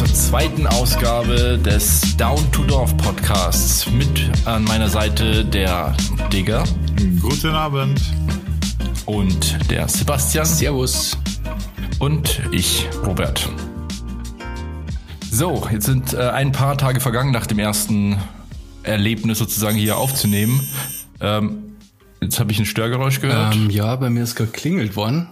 zur zweiten Ausgabe des Down to Dorf Podcasts. Mit an meiner Seite der Digger. Guten Abend. Und der Sebastian. Servus. Und ich, Robert. So, jetzt sind äh, ein paar Tage vergangen nach dem ersten Erlebnis sozusagen hier aufzunehmen. Ähm, jetzt habe ich ein Störgeräusch gehört. Ähm, ja, bei mir ist gerade klingelt worden.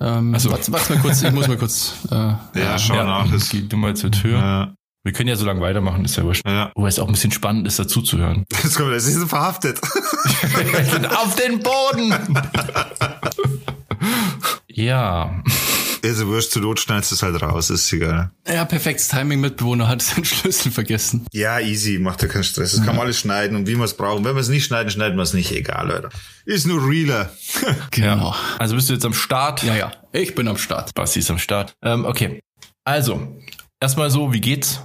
Ähm, also, warte, warte mal kurz, ich muss mal kurz. Äh, ja, schau ja, nach. Es geht du mal zur Tür. Ja. Wir können ja so lange weitermachen, ist ja wurscht. Ja. Wobei es auch ein bisschen spannend ist, dazu zu hören. Das kommt, das ist verhaftet. Auf den Boden! ja. Also wurscht, zur Not schneidest du es halt raus, ist egal. Ja, perfektes Timing. Mitbewohner hat seinen Schlüssel vergessen. Ja, easy, macht ja keinen Stress. Das ja. kann man alles schneiden und wie wir es brauchen. Wenn wir es nicht schneiden, schneiden wir es nicht. Egal, Leute. Ist nur realer. genau. Also bist du jetzt am Start? Ja, ja. Ich bin am Start. Basti ist am Start. Ähm, okay. Also, erstmal so, wie geht's?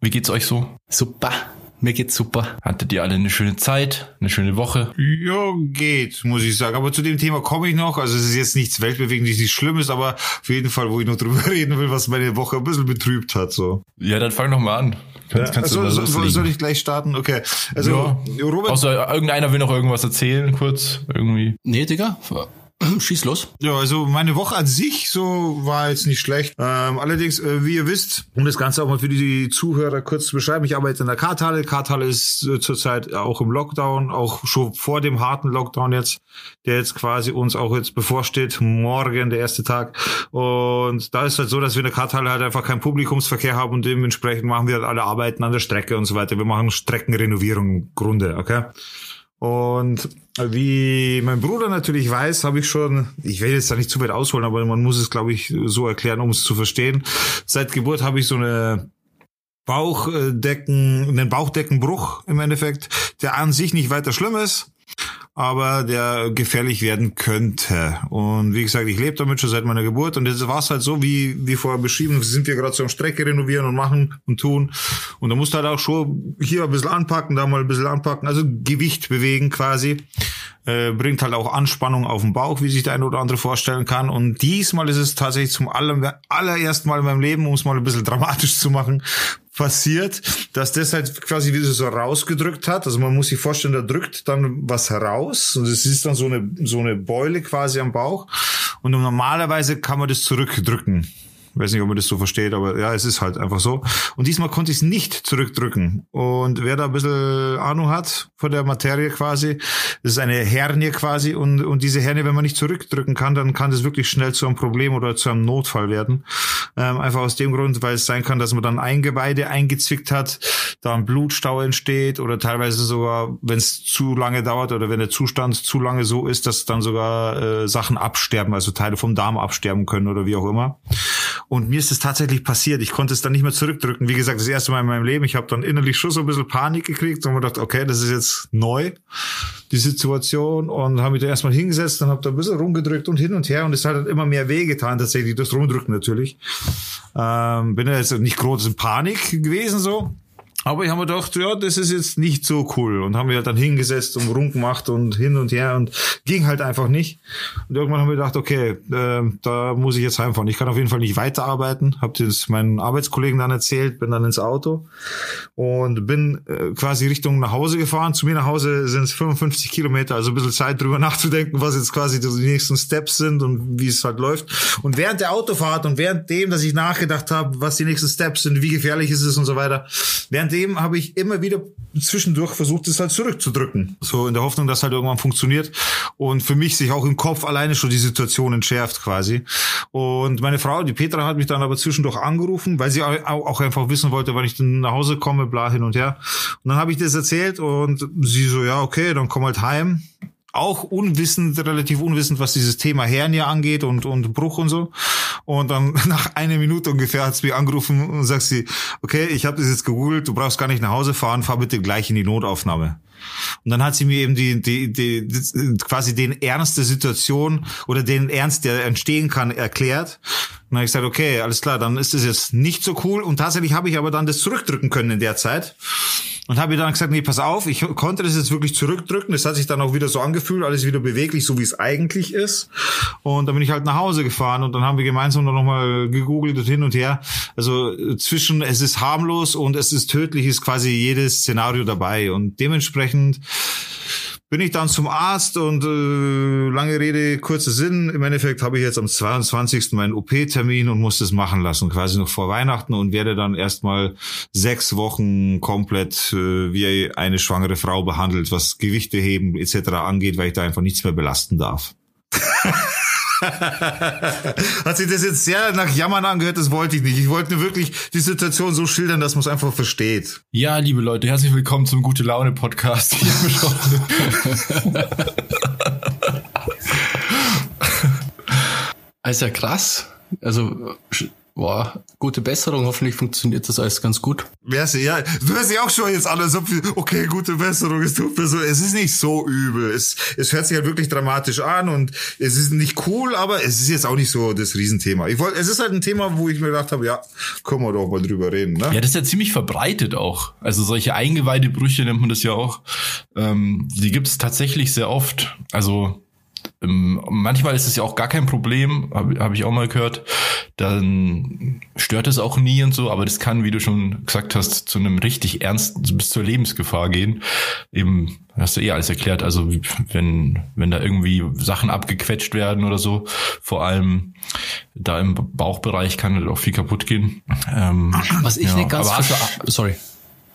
Wie geht's euch so? Super. Mir geht's super. Hattet ihr alle eine schöne Zeit, eine schöne Woche? Ja, geht, muss ich sagen. Aber zu dem Thema komme ich noch. Also es ist jetzt nichts weltbewegendes, nichts Schlimmes, aber auf jeden Fall, wo ich noch drüber reden will, was meine Woche ein bisschen betrübt hat. So. Ja, dann fang doch mal an. Kannst, kannst ja, also, soll, soll ich gleich starten? Okay. Also ja. Robert. Außer irgendeiner will noch irgendwas erzählen, kurz irgendwie. Nee, Digga. Schieß los. Ja, also meine Woche an sich so war jetzt nicht schlecht. Ähm, allerdings, äh, wie ihr wisst, um das Ganze auch mal für die Zuhörer kurz zu beschreiben, ich arbeite in der Karthalle. Karthalle ist äh, zurzeit auch im Lockdown, auch schon vor dem harten Lockdown jetzt, der jetzt quasi uns auch jetzt bevorsteht. Morgen der erste Tag. Und da ist halt so, dass wir in der Karthalle halt einfach keinen Publikumsverkehr haben und dementsprechend machen wir halt alle Arbeiten an der Strecke und so weiter. Wir machen Streckenrenovierung im Grunde, okay? Und wie mein Bruder natürlich weiß, habe ich schon, ich will jetzt da nicht zu weit ausholen, aber man muss es, glaube ich, so erklären, um es zu verstehen. Seit Geburt habe ich so eine Bauchdecken, einen Bauchdeckenbruch im Endeffekt, der an sich nicht weiter schlimm ist aber der gefährlich werden könnte. Und wie gesagt, ich lebe damit schon seit meiner Geburt und jetzt war es halt so, wie, wie vorher beschrieben, sind wir gerade so am Strecke renovieren und machen und tun. Und da musst du halt auch schon hier ein bisschen anpacken, da mal ein bisschen anpacken, also Gewicht bewegen quasi. Äh, bringt halt auch Anspannung auf den Bauch, wie sich der eine oder andere vorstellen kann. Und diesmal ist es tatsächlich zum aller, allerersten Mal in meinem Leben, um es mal ein bisschen dramatisch zu machen, passiert, dass das halt quasi wieder so rausgedrückt hat. Also man muss sich vorstellen, da drückt dann was heraus und es ist dann so eine, so eine Beule quasi am Bauch. Und normalerweise kann man das zurückdrücken. Ich weiß nicht, ob man das so versteht, aber ja, es ist halt einfach so. Und diesmal konnte ich es nicht zurückdrücken. Und wer da ein bisschen Ahnung hat von der Materie quasi, das ist eine Hernie quasi. Und, und diese Hernie, wenn man nicht zurückdrücken kann, dann kann das wirklich schnell zu einem Problem oder zu einem Notfall werden. Ähm, einfach aus dem Grund, weil es sein kann, dass man dann Eingeweide eingezwickt hat, da ein Blutstau entsteht oder teilweise sogar, wenn es zu lange dauert oder wenn der Zustand zu lange so ist, dass dann sogar äh, Sachen absterben, also Teile vom Darm absterben können oder wie auch immer. Und mir ist es tatsächlich passiert. Ich konnte es dann nicht mehr zurückdrücken. Wie gesagt, das erste Mal in meinem Leben. Ich habe dann innerlich schon so ein bisschen Panik gekriegt und mir gedacht, okay, das ist jetzt neu, die Situation. Und habe mich da erstmal hingesetzt und habe da ein bisschen rumgedrückt und hin und her. Und es hat halt immer mehr wehgetan, tatsächlich, das Rumdrücken natürlich. Ähm, bin ja jetzt nicht groß in Panik gewesen so. Aber ich habe mir gedacht, ja, das ist jetzt nicht so cool. Und haben wir halt dann hingesetzt und rumgemacht und hin und her und ging halt einfach nicht. Und irgendwann haben wir gedacht, okay, äh, da muss ich jetzt heimfahren. Ich kann auf jeden Fall nicht weiterarbeiten. Hab das meinen Arbeitskollegen dann erzählt, bin dann ins Auto und bin äh, quasi Richtung nach Hause gefahren. Zu mir nach Hause sind es 55 Kilometer, also ein bisschen Zeit drüber nachzudenken, was jetzt quasi die nächsten Steps sind und wie es halt läuft. Und während der Autofahrt und während dem, dass ich nachgedacht habe, was die nächsten Steps sind, wie gefährlich ist es und so weiter, während seitdem habe ich immer wieder zwischendurch versucht, es halt zurückzudrücken. So in der Hoffnung, dass halt irgendwann funktioniert. Und für mich sich auch im Kopf alleine schon die Situation entschärft quasi. Und meine Frau, die Petra, hat mich dann aber zwischendurch angerufen, weil sie auch einfach wissen wollte, wann ich dann nach Hause komme, bla hin und her. Und dann habe ich das erzählt und sie so, ja, okay, dann komm halt heim auch unwissend, relativ unwissend, was dieses Thema Hernie angeht und, und Bruch und so. Und dann nach einer Minute ungefähr hat sie mich angerufen und sagt sie, okay, ich habe das jetzt gegoogelt, du brauchst gar nicht nach Hause fahren, fahr bitte gleich in die Notaufnahme. Und dann hat sie mir eben die, die, die, die quasi den Ernst der Situation oder den Ernst, der entstehen kann, erklärt. Und dann habe ich gesagt, okay, alles klar, dann ist das jetzt nicht so cool. Und tatsächlich habe ich aber dann das zurückdrücken können in der Zeit. Und habe ihr dann gesagt, nee, pass auf, ich konnte das jetzt wirklich zurückdrücken. Das hat sich dann auch wieder so angefühlt, alles wieder beweglich, so wie es eigentlich ist. Und dann bin ich halt nach Hause gefahren und dann haben wir gemeinsam noch mal gegoogelt und hin und her. Also zwischen es ist harmlos und es ist tödlich ist quasi jedes Szenario dabei und dementsprechend bin ich dann zum Arzt und äh, lange Rede, kurzer Sinn. Im Endeffekt habe ich jetzt am 22. meinen OP-Termin und muss das machen lassen, quasi noch vor Weihnachten und werde dann erstmal sechs Wochen komplett äh, wie eine schwangere Frau behandelt, was Gewichte heben etc. angeht, weil ich da einfach nichts mehr belasten darf. Hat sich das jetzt sehr nach Jammern angehört, das wollte ich nicht. Ich wollte nur wirklich die Situation so schildern, dass man es einfach versteht. Ja, liebe Leute, herzlich willkommen zum Gute Laune Podcast. ist ja krass. Also Boah, gute Besserung, hoffentlich funktioniert das alles ganz gut. Wär's, ja, du hörst dich auch schon jetzt an, als ob, okay, gute Besserung, es tut mir so, es ist nicht so übel. Es, es hört sich halt wirklich dramatisch an und es ist nicht cool, aber es ist jetzt auch nicht so das Riesenthema. Ich wollte, es ist halt ein Thema, wo ich mir gedacht habe, ja, können wir doch mal drüber reden, ne? Ja, das ist ja ziemlich verbreitet auch. Also solche Eingeweidebrüche nennt man das ja auch. Ähm, die gibt es tatsächlich sehr oft. Also ähm, manchmal ist es ja auch gar kein Problem, habe hab ich auch mal gehört. Dann stört es auch nie und so, aber das kann, wie du schon gesagt hast, zu einem richtig ernsten, bis zur Lebensgefahr gehen. Eben, hast du eh alles erklärt. Also wenn, wenn da irgendwie Sachen abgequetscht werden oder so, vor allem da im Bauchbereich kann halt auch viel kaputt gehen. Ähm, Was ich ja. nicht ganz, sorry.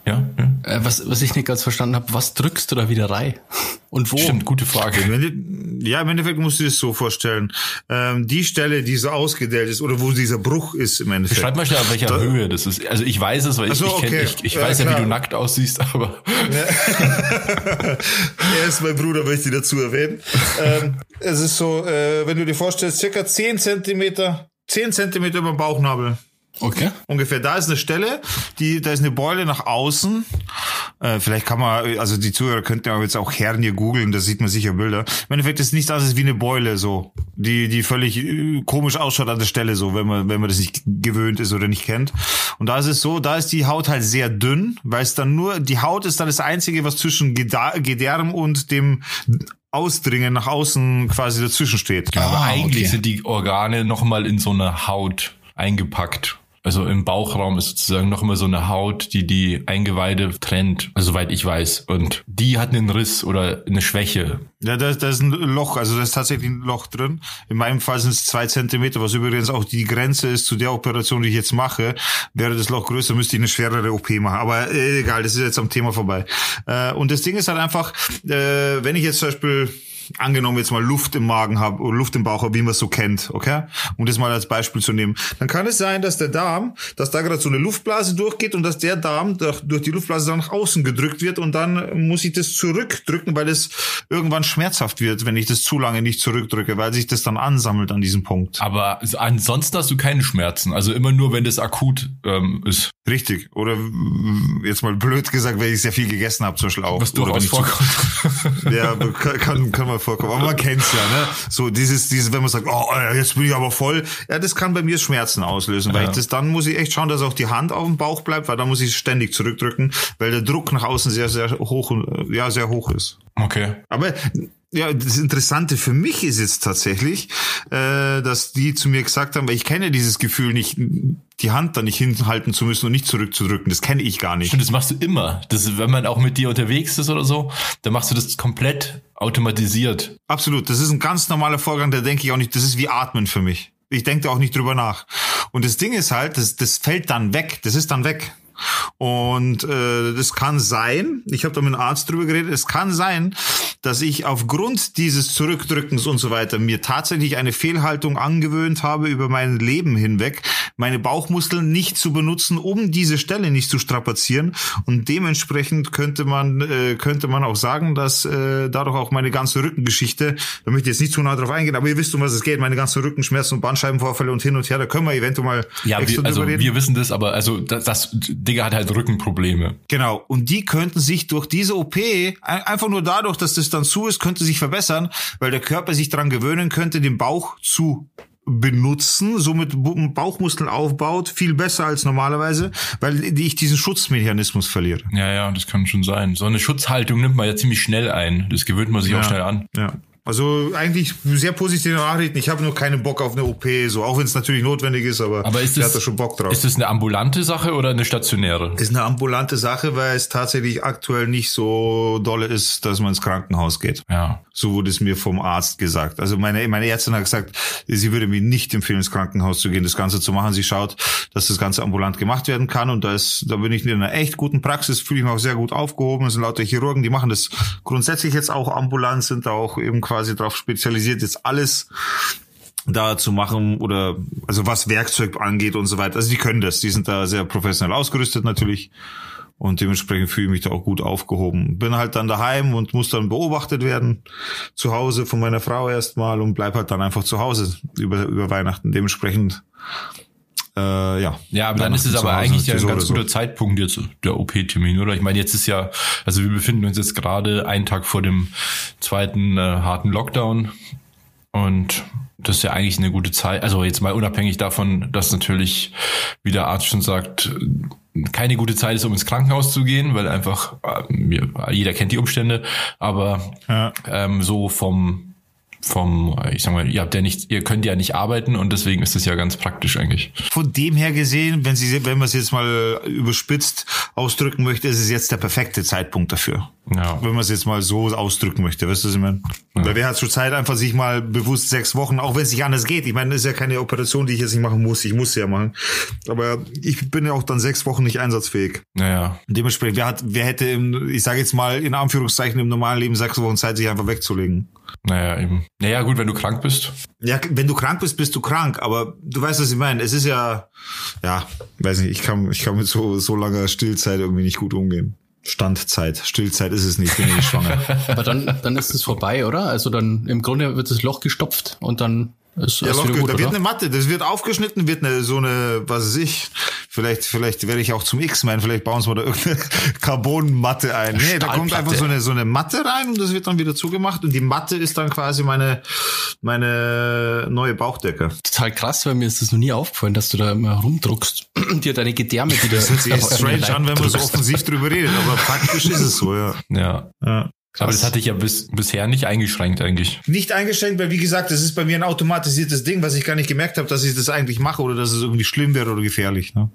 Ja, ja. Äh, was, was ich nicht ganz verstanden habe, was drückst du da wieder rein? Und wo? Stimmt, gute Frage. Ja, im Endeffekt musst du dir das so vorstellen. Ähm, die Stelle, die so ausgedellt ist oder wo dieser Bruch ist im Endeffekt. Schreib mal schnell, auf welcher da, Höhe das ist. Also ich weiß es, weil ich, so, ich, kenn, ich, ich ja, weiß ja, wie du nackt aussiehst, aber... Ja. er ist mein Bruder, möchte ich dazu erwähnen. ähm, es ist so, äh, wenn du dir vorstellst, circa 10 Zentimeter, 10 Zentimeter über dem Bauchnabel. Okay. Ungefähr. Da ist eine Stelle, die, da ist eine Beule nach außen. Äh, vielleicht kann man, also die Zuhörer könnten ja jetzt auch Herren hier googeln, da sieht man sicher Bilder. Im Endeffekt ist nichts anderes wie eine Beule so, die, die völlig äh, komisch ausschaut an der Stelle so, wenn man, wenn man das nicht gewöhnt ist oder nicht kennt. Und da ist es so, da ist die Haut halt sehr dünn, weil es dann nur, die Haut ist dann das Einzige, was zwischen Gedärm und dem Ausdringen nach außen quasi dazwischen steht. Aber ah, eigentlich okay. sind die Organe nochmal in so eine Haut eingepackt. Also im Bauchraum ist sozusagen noch immer so eine Haut, die die Eingeweide trennt, also soweit ich weiß. Und die hat einen Riss oder eine Schwäche. Ja, da, da ist ein Loch, also da ist tatsächlich ein Loch drin. In meinem Fall sind es zwei Zentimeter, was übrigens auch die Grenze ist zu der Operation, die ich jetzt mache. Wäre das Loch größer, müsste ich eine schwerere OP machen. Aber äh, egal, das ist jetzt am Thema vorbei. Äh, und das Ding ist halt einfach, äh, wenn ich jetzt zum Beispiel angenommen jetzt mal Luft im Magen habe oder Luft im Bauch habe, wie man es so kennt, okay? Um das mal als Beispiel zu nehmen. Dann kann es sein, dass der Darm, dass da gerade so eine Luftblase durchgeht und dass der Darm durch, durch die Luftblase dann nach außen gedrückt wird und dann muss ich das zurückdrücken, weil es irgendwann schmerzhaft wird, wenn ich das zu lange nicht zurückdrücke, weil sich das dann ansammelt an diesem Punkt. Aber ansonsten hast du keine Schmerzen, also immer nur, wenn das akut ähm, ist. Richtig. Oder jetzt mal blöd gesagt, wenn ich sehr viel gegessen habe, zum Beispiel auch. Was durchaus vorkommt. ja, kann, kann man vorkommen. Aber man kennt's ja, ne? So dieses, dieses, wenn man sagt, oh, jetzt bin ich aber voll. Ja, das kann bei mir Schmerzen auslösen, weil ja. ich das dann muss ich echt schauen, dass auch die Hand auf dem Bauch bleibt, weil dann muss ich ständig zurückdrücken, weil der Druck nach außen sehr, sehr hoch, ja, sehr hoch ist. Okay. Aber ja, das Interessante für mich ist jetzt tatsächlich, äh, dass die zu mir gesagt haben, weil ich kenne dieses Gefühl nicht, die Hand da nicht hinhalten zu müssen und nicht zurückzudrücken. Das kenne ich gar nicht. Stimmt, das machst du immer. Das, wenn man auch mit dir unterwegs ist oder so, dann machst du das komplett automatisiert. Absolut. Das ist ein ganz normaler Vorgang, da denke ich auch nicht, das ist wie Atmen für mich. Ich denke da auch nicht drüber nach. Und das Ding ist halt, das, das fällt dann weg. Das ist dann weg. Und äh, das kann sein, ich habe da mit einem Arzt drüber geredet, es kann sein, dass ich aufgrund dieses Zurückdrückens und so weiter mir tatsächlich eine Fehlhaltung angewöhnt habe über mein Leben hinweg, meine Bauchmuskeln nicht zu benutzen, um diese Stelle nicht zu strapazieren. Und dementsprechend könnte man äh, könnte man auch sagen, dass äh, dadurch auch meine ganze Rückengeschichte, da möchte ich jetzt nicht zu nah drauf eingehen, aber ihr wisst, um was es geht, meine ganzen Rückenschmerzen und Bandscheibenvorfälle und hin und her, da können wir eventuell mal ja, wir, also wir wissen das, aber also das, das Digga hat halt Rückenprobleme. Genau. Und die könnten sich durch diese OP, einfach nur dadurch, dass das dann zu ist, könnte sich verbessern, weil der Körper sich daran gewöhnen könnte, den Bauch zu benutzen, somit Bauchmuskeln aufbaut, viel besser als normalerweise, weil ich diesen Schutzmechanismus verliere. Ja, ja, das kann schon sein. So eine Schutzhaltung nimmt man ja ziemlich schnell ein. Das gewöhnt man sich auch Ja. schnell an. Ja. Also eigentlich sehr positive Nachrichten. Ich habe nur keinen Bock auf eine OP, so auch wenn es natürlich notwendig ist, aber, Aber ist ich das, hatte schon Bock drauf. ist das eine ambulante Sache oder eine stationäre? ist eine ambulante Sache, weil es tatsächlich aktuell nicht so dolle ist, dass man ins Krankenhaus geht. Ja. So wurde es mir vom Arzt gesagt. Also meine, meine Ärztin hat gesagt, sie würde mir nicht empfehlen, ins Krankenhaus zu gehen, das Ganze zu machen. Sie schaut, dass das Ganze ambulant gemacht werden kann. Und da ist, da bin ich in einer echt guten Praxis, fühle ich mich auch sehr gut aufgehoben. Es sind lauter Chirurgen, die machen das grundsätzlich jetzt auch ambulant, sind da auch eben quasi darauf spezialisiert, jetzt alles da zu machen oder also was Werkzeug angeht und so weiter. Also die können das, die sind da sehr professionell ausgerüstet natürlich und dementsprechend fühle ich mich da auch gut aufgehoben. Bin halt dann daheim und muss dann beobachtet werden zu Hause von meiner Frau erstmal und bleib halt dann einfach zu Hause über über Weihnachten. Dementsprechend äh, ja. Ja, aber dann ist es aber eigentlich ja ein ganz oder so. guter Zeitpunkt jetzt, der OP-Termin, oder? Ich meine, jetzt ist ja, also wir befinden uns jetzt gerade einen Tag vor dem zweiten äh, harten Lockdown und das ist ja eigentlich eine gute Zeit. Also jetzt mal unabhängig davon, dass natürlich, wie der Arzt schon sagt, keine gute Zeit ist, um ins Krankenhaus zu gehen, weil einfach äh, jeder kennt die Umstände, aber Ja. ähm, so vom vom, ich sag mal, ihr habt ja nicht, ihr könnt ja nicht arbeiten und deswegen ist es ja ganz praktisch eigentlich. Von dem her gesehen, wenn sie, wenn man es jetzt mal überspitzt ausdrücken möchte, ist es jetzt der perfekte Zeitpunkt dafür. Ja. Wenn man es jetzt mal so ausdrücken möchte, weißt du, was ich meine? Weil wer hat schon Zeit, einfach sich mal bewusst sechs Wochen, auch wenn es nicht anders geht. Ich meine, das ist ja keine Operation, die ich jetzt nicht machen muss. Ich muss sie ja machen. Aber ich bin ja auch dann sechs Wochen nicht einsatzfähig. Naja, Dementsprechend, wer hat, wer hätte im, ich sage jetzt mal in Anführungszeichen im normalen Leben sechs Wochen Zeit, sich einfach wegzulegen? Naja, eben. Naja, gut, wenn du krank bist. Ja, wenn du krank bist, bist du krank, aber du weißt, was ich meine. Es ist ja, ja, weiß nicht, ich kann, ich kann mit so, so langer Stillzeit irgendwie nicht gut umgehen. Standzeit. Stillzeit ist es nicht, bin ich nicht schwanger. Aber dann, dann ist es vorbei, oder? Also dann im Grunde wird das Loch gestopft und dann ist Ja, wieder gut, da wird oder? eine Matte, das wird aufgeschnitten, wird eine, so eine, was weiß ich, vielleicht, vielleicht werde ich auch zum X-Men, vielleicht bauen sie mal da irgendeine Carbon-Matte ein. Nee, da kommt einfach so eine, so eine Matte rein und das wird dann wieder zugemacht und die Matte ist dann quasi meine, meine neue Bauchdecke. Total krass, weil mir ist das noch nie aufgefallen, dass du da immer rumdruckst, dir deine Gedärme wieder. Das hört sich echt strange an, wenn man so offensiv drüber redet, aber praktisch ist es so, ja. Ja. ja. Aber das hatte ich ja bis, bisher nicht eingeschränkt eigentlich. Nicht eingeschränkt, weil wie gesagt, das ist bei mir ein automatisiertes Ding, was ich gar nicht gemerkt habe, dass ich das eigentlich mache oder dass es irgendwie schlimm wäre oder gefährlich. Ne?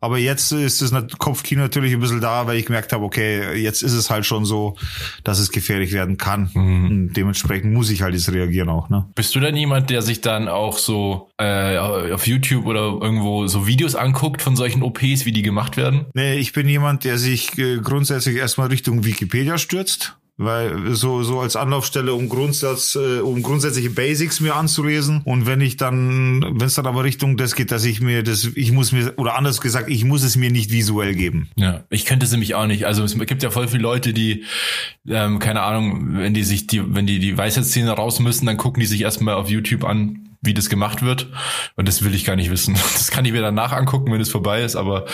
Aber jetzt ist das Kopfkino natürlich ein bisschen da, weil ich gemerkt habe, okay, jetzt ist es halt schon so, dass es gefährlich werden kann. Und dementsprechend muss ich halt jetzt reagieren auch. Ne? Bist du denn jemand, der sich dann auch so äh, auf YouTube oder irgendwo so Videos anguckt von solchen OPs, wie die gemacht werden? Nee, ich bin jemand, der sich äh, grundsätzlich erstmal Richtung Wikipedia stürzt. Weil so, so als Anlaufstelle, um Grundsatz, äh, um grundsätzliche Basics mir anzulesen. Und wenn ich dann, wenn es dann aber Richtung das geht, dass ich mir das, ich muss mir, oder anders gesagt, ich muss es mir nicht visuell geben. Ja, ich könnte es nämlich auch nicht. Also es gibt ja voll viele Leute, die, ähm, keine Ahnung, wenn die sich die, wenn die die Weisheitszähne raus müssen, dann gucken die sich erstmal auf YouTube an, wie das gemacht wird. Und das will ich gar nicht wissen. Das kann ich mir danach angucken, wenn es vorbei ist, aber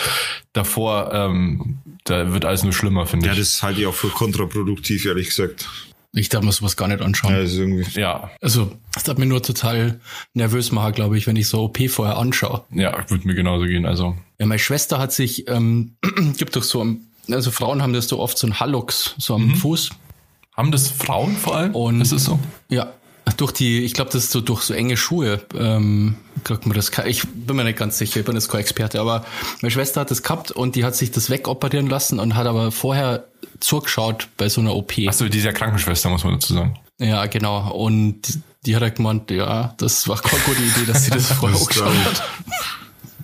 davor, ähm, da wird alles nur schlimmer, finde Ja, ich. das halte ich auch für kontraproduktiv, ehrlich gesagt. Ich darf mir sowas gar nicht anschauen. Ja, das ist irgendwie. Ja, Also, das hat mir nur total nervös machen, glaube ich, wenn ich so OP vorher anschaue. ja, würde mir genauso gehen. Also Ja, meine Schwester hat sich, ähm, gibt doch so, am- also Frauen haben das so oft so ein Hallux, so am Fuß. haben das Frauen vor allem? Und- ist es so? Ja, durch die, ich glaube, das ist so durch so enge Schuhe, ähm, kriegt man das, ich bin mir nicht ganz sicher, ich bin jetzt kein Experte, aber meine Schwester hat das gehabt und die hat sich das wegoperieren lassen und hat aber vorher zugeschaut bei so einer OP. Achso, die ist ja Krankenschwester, muss man dazu sagen. Ja, genau. Und die hat halt gemeint, ja, das war keine gute Idee, dass sie das vorher angeschaut hat.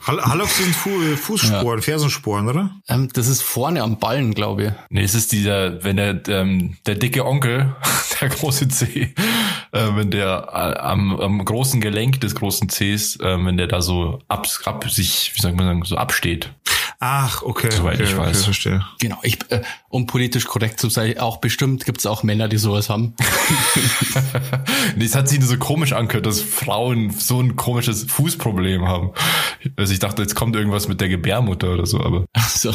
Hall- Hallox sind Fu äh, Fußsporen, Fersensporen, oder? Ähm, das ist vorne am Ballen, glaube ich. Nee, es ist dieser, wenn der, ähm, der dicke Onkel, der große C, äh, wenn der äh, am, am großen Gelenk des großen Cs, äh, wenn der da so ab, ab sich, wie soll man sagen, so absteht. Ach, okay. Soweit okay, ich weiß. Okay, verstehe. Genau, ich, äh, um politisch korrekt zu sein, auch bestimmt gibt's auch Männer, die sowas haben. Nee, es hat sich nur so komisch angehört, dass Frauen so ein komisches Fußproblem haben. Also ich dachte, jetzt kommt irgendwas mit der Gebärmutter oder so, aber So.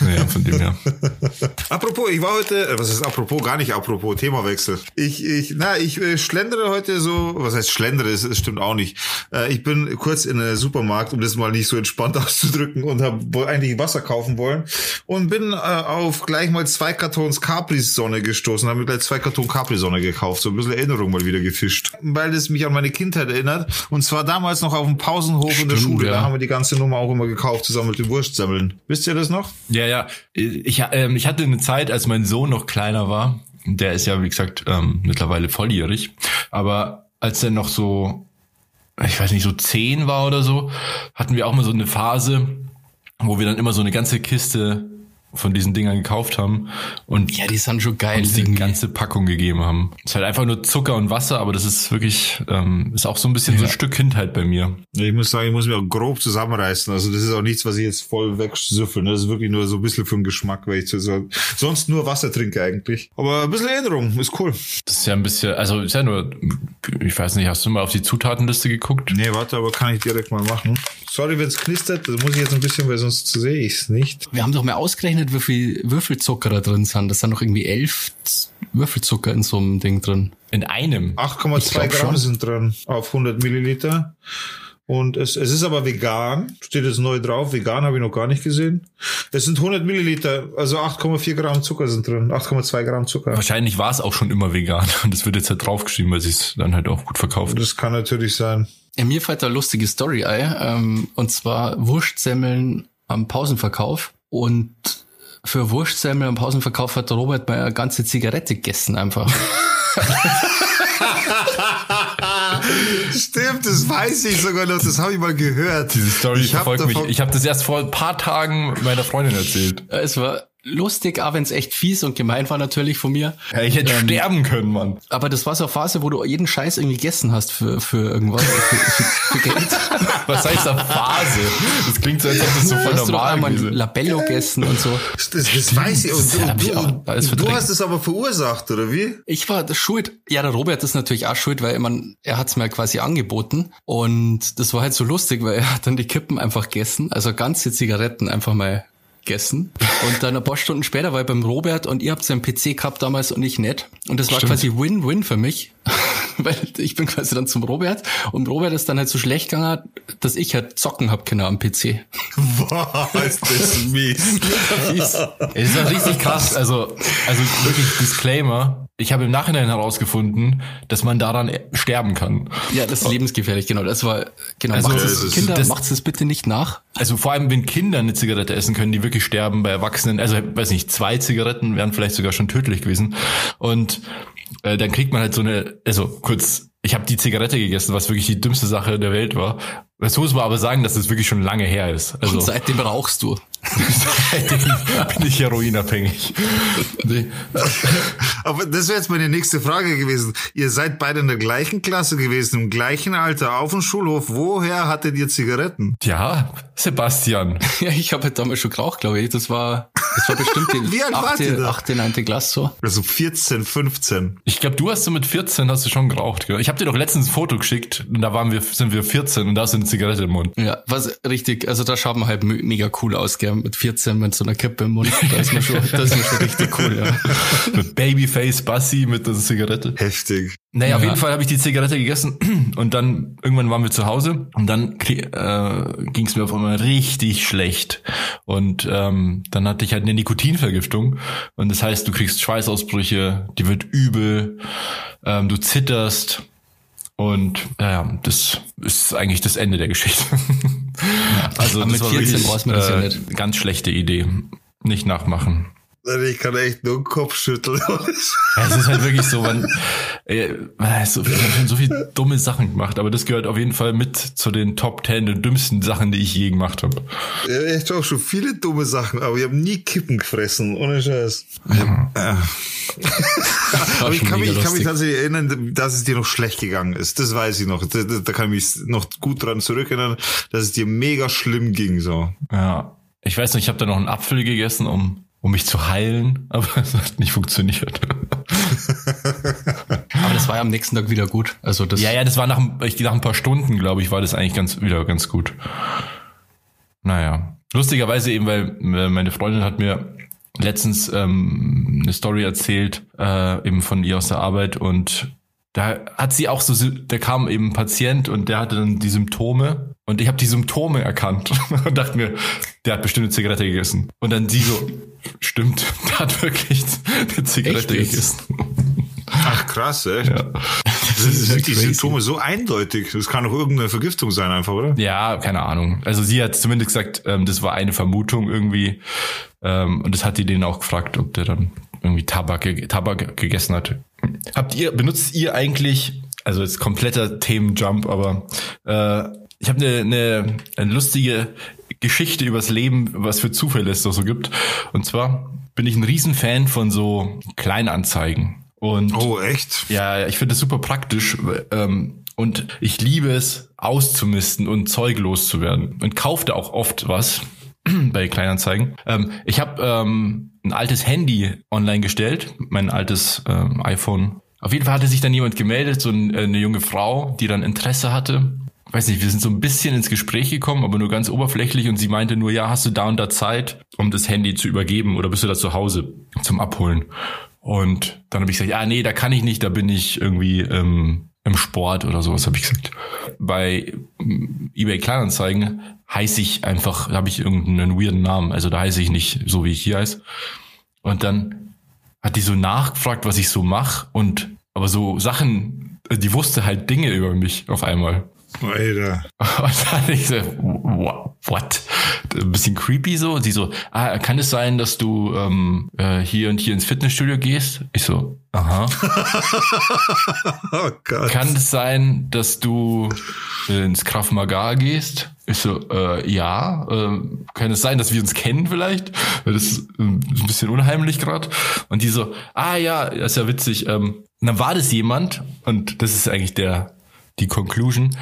Naja, von dem her. apropos, ich war heute, äh, was ist apropos, gar nicht apropos, Themawechsel. Ich, ich, na, ich äh, schlendere heute so, was heißt schlendere, das, das stimmt auch nicht. Äh, ich bin kurz in den Supermarkt, um das mal nicht so entspannt auszudrücken und habe eigentlich Wasser kaufen wollen und bin auf gleich mal zwei Kartons Capri-Sonne gestoßen, habe mir gleich zwei Karton Capri-Sonne gekauft, so ein bisschen Erinnerung mal wieder gefischt, weil es mich an meine Kindheit erinnert und zwar damals noch auf dem Pausenhof in der Stimmt, Schule, ja. da haben wir die ganze Nummer auch immer gekauft, zusammen mit den Wurstsemmeln. Wisst ihr das noch? Ja, ja. Ich, ähm, ich hatte eine Zeit, als mein Sohn noch kleiner war. Der ist ja, wie gesagt, ähm, mittlerweile volljährig. Aber als er noch so, ich weiß nicht, so zehn war oder so, hatten wir auch mal so eine Phase, wo wir dann immer so eine ganze Kiste von diesen Dingern gekauft haben und Ja, die sind schon geil. uns die irgendwie. ganze Packung gegeben haben. Es ist halt einfach nur Zucker und Wasser, aber das ist wirklich, ähm, ist auch so ein bisschen so ein Stück Kindheit bei mir. Ich muss sagen, ich muss mich auch grob zusammenreißen. Also das ist auch nichts, was ich jetzt voll wegsüffel. Das ist wirklich nur so ein bisschen für den Geschmack, weil ich so, sonst nur Wasser trinke eigentlich. Aber ein bisschen Erinnerung, ist cool. Das ist ja ein bisschen, also ist ja nur, ich weiß nicht, hast du mal auf die Zutatenliste geguckt? Nee, warte, aber kann ich direkt mal machen. Sorry, wenn es knistert, das muss ich jetzt ein bisschen, weil sonst sehe ich es nicht. Wir haben doch mal ausgerechnet, wie viel Würfelzucker da drin sind. Das sind noch irgendwie elf Würfelzucker in so einem Ding drin. In einem. Ich 8,2 glaub Gramm schon. sind drin auf 100 Milliliter. Und es, es ist aber vegan. Steht jetzt neu drauf. Vegan habe ich noch gar nicht gesehen. Es sind 100 Milliliter, also 8,4 Gramm Zucker sind drin. 8,2 Gramm Zucker. Wahrscheinlich war es auch schon immer vegan und das wird jetzt halt draufgeschrieben, weil sie es dann halt auch gut verkauft. Das kann natürlich sein. Ja, mir fällt da eine lustige Story ein. Ähm, und zwar Wurstsemmeln am Pausenverkauf. Und für Wurstsemmeln am Pausenverkauf hat der Robert mal eine ganze Zigarette gegessen einfach. Stimmt, das weiß ich sogar noch. Das habe ich mal gehört. Diese Story ich verfolgt mich. Ich habe das erst vor ein paar Tagen meiner Freundin erzählt. es war lustig, auch wenn es echt fies und gemein war natürlich von mir. Ja, ich hätte sterben können, Mann. Aber das war so eine Phase, wo du jeden Scheiß irgendwie gegessen hast für, für irgendwas, für, für, für Geld. Was heißt da Phase? Das klingt so, als ob das so voll hast du doch normal gewesen. Labello gegessen und so. Das, das weiß ich. Und, und, ich du, auch alles und du hast es aber verursacht, oder wie? Ich war das schuld. Ja, der Robert ist natürlich auch schuld, weil man, er hat's mir quasi angeboten. Und das war halt so lustig, weil er hat dann die Kippen einfach gegessen, also ganze Zigaretten einfach mal gegessen. Und dann ein paar Stunden später war ich beim Robert und ihr habt seinen PC gehabt damals und ich nicht. Und das war Stimmt. quasi Win-Win für mich. Weil ich bin quasi dann zum Robert und Robert ist dann halt so schlecht gegangen, dass ich halt zocken hab können am PC. Boah, ist das mies. Ist auch richtig krass. Also, also wirklich Disclaimer. Ich habe im Nachhinein herausgefunden, dass man daran sterben kann. Ja, das ist lebensgefährlich, genau. Das war, genau. Also, macht's das es, Kinder, das- macht's das bitte nicht nach. Also vor allem, wenn Kinder eine Zigarette essen können, die wirklich sterben bei Erwachsenen. Also weiß nicht, zwei Zigaretten wären vielleicht sogar schon tödlich gewesen. Und äh, dann kriegt man halt so eine, also kurz, ich habe die Zigarette gegessen, was wirklich die dümmste Sache der Welt war. Das muss man aber sagen, dass es wirklich schon lange her ist. Also Und seitdem rauchst du. Seitdem bin ich heroinabhängig. Nee. Aber das wäre jetzt meine nächste Frage gewesen. Ihr seid beide in der gleichen Klasse gewesen, im gleichen Alter, auf dem Schulhof. Woher hattet ihr Zigaretten? Ja, Sebastian. Ja, ich habe halt damals schon geraucht, glaube ich. Das war, das war bestimmt die Wie alt wart ihr achte, da? achte, neunte Klasse so. Also 14, 15. Ich glaube, du hast so mit 14 hast du schon geraucht. Gell? Ich habe dir doch letztens ein Foto geschickt und da waren wir, sind wir 14 und da hast du eine Zigarette im Mund. Ja, was richtig, also da schaut man halt me- mega cool aus, gell, mit 14 mit so einer Kippe im Mund. Da ist man schon, das ist man schon richtig cool, ja. Mit Babyface Bassi mit der Zigarette. Heftig. Naja, auf Ja. jeden Fall habe ich die Zigarette gegessen und dann irgendwann waren wir zu Hause und dann äh, ging es mir auf einmal richtig schlecht. Und ähm, dann hatte ich halt eine Nikotinvergiftung und das heißt, du kriegst Schweißausbrüche, die wird übel, ähm, du zitterst und ja, das ist eigentlich das Ende der Geschichte. also Aber das mit war 14 wirklich, weiß man das ja nicht. Ganz schlechte Idee. Nicht nachmachen. Ich kann echt nur den Kopf schütteln. Ja, es ist halt wirklich so, man, äh, so, ich habe schon so viele dumme Sachen gemacht, aber das gehört auf jeden Fall mit zu den Top 10 der dümmsten Sachen, die ich je gemacht habe. Ich habe auch schon viele dumme Sachen, aber ich habe nie Kippen gefressen, ohne Scheiß. Ja. aber ich kann, mich, ich kann mich tatsächlich erinnern, dass es dir noch schlecht gegangen ist. Das weiß ich noch. Da, da da kann ich mich noch gut dran zurückerinnern, dass es dir mega schlimm ging. So. Ja, ich weiß nicht, ich habe da noch einen Apfel gegessen, um um mich zu heilen, aber es hat nicht funktioniert. Aber das war ja am nächsten Tag wieder gut. Also das, ja, ja, das war nach, nach ein paar Stunden, glaube ich, war das eigentlich ganz wieder ganz gut. Naja. lustigerweise eben, weil äh, meine Freundin hat mir letztens ähm, eine Story erzählt, äh, eben von ihr aus der Arbeit und da hat sie auch so, da kam eben ein Patient und der hatte dann die Symptome und ich habe die Symptome erkannt und dachte mir, der hat bestimmt eine Zigarette gegessen. Und dann sie so, stimmt, der hat wirklich eine Zigarette Echt? gegessen. Ach krass, echt. Ja. Das sind die Symptome so eindeutig. Das kann doch irgendeine Vergiftung sein einfach, oder? ja, keine Ahnung. Also sie hat zumindest gesagt, ähm, das war eine Vermutung irgendwie. Ähm, und das hat die denen auch gefragt, ob der dann irgendwie Tabak, ge- Tabak gegessen hat. Habt ihr, benutzt ihr eigentlich, also jetzt kompletter Themenjump, aber äh, ich habe eine, eine, eine lustige Geschichte übers Leben, was für Zufälle es da so gibt. Und zwar bin ich ein Riesenfan von so Kleinanzeigen. Und Oh, echt? ja, ich finde das super praktisch ähm, und ich liebe es, auszumisten und Zeug loszuwerden und kaufte auch oft was bei Kleinanzeigen. Ähm, ich habe ähm, ein altes Handy online gestellt, mein altes ähm, iPhone. Auf jeden Fall hatte sich dann jemand gemeldet, so äh, eine junge Frau, die dann Interesse hatte. Weiß nicht, wir sind so ein bisschen ins Gespräch gekommen, aber nur ganz oberflächlich und sie meinte nur, ja, hast du da und da Zeit, um das Handy zu übergeben oder bist du da zu Hause zum Abholen? Und dann habe ich gesagt, ja, nee, da kann ich nicht, da bin ich irgendwie ähm, im Sport oder sowas, habe ich gesagt. Bei ähm, eBay Kleinanzeigen heiße ich einfach, habe ich irgendeinen weirden Namen, also da heiße ich nicht so, wie ich hier heiße. Und dann hat die so nachgefragt, was ich so mache und aber so Sachen, die wusste halt Dinge über mich auf einmal. Alter. Und dann ich so, "Wha- what? Ein bisschen creepy so. Und sie so, ah, kann es sein, dass du ähm, äh, hier und hier ins Fitnessstudio gehst? Ich so, aha. Oh Gott. Kann es sein, dass du äh, ins Krav Maga gehst? Ich so, äh, ja. Äh, kann es sein, dass wir uns kennen vielleicht? Weil das ist äh, ein bisschen unheimlich gerade. Und die so, ah ja, das ist ja witzig. Ähm, und dann war das jemand, und das ist eigentlich der die Conclusion,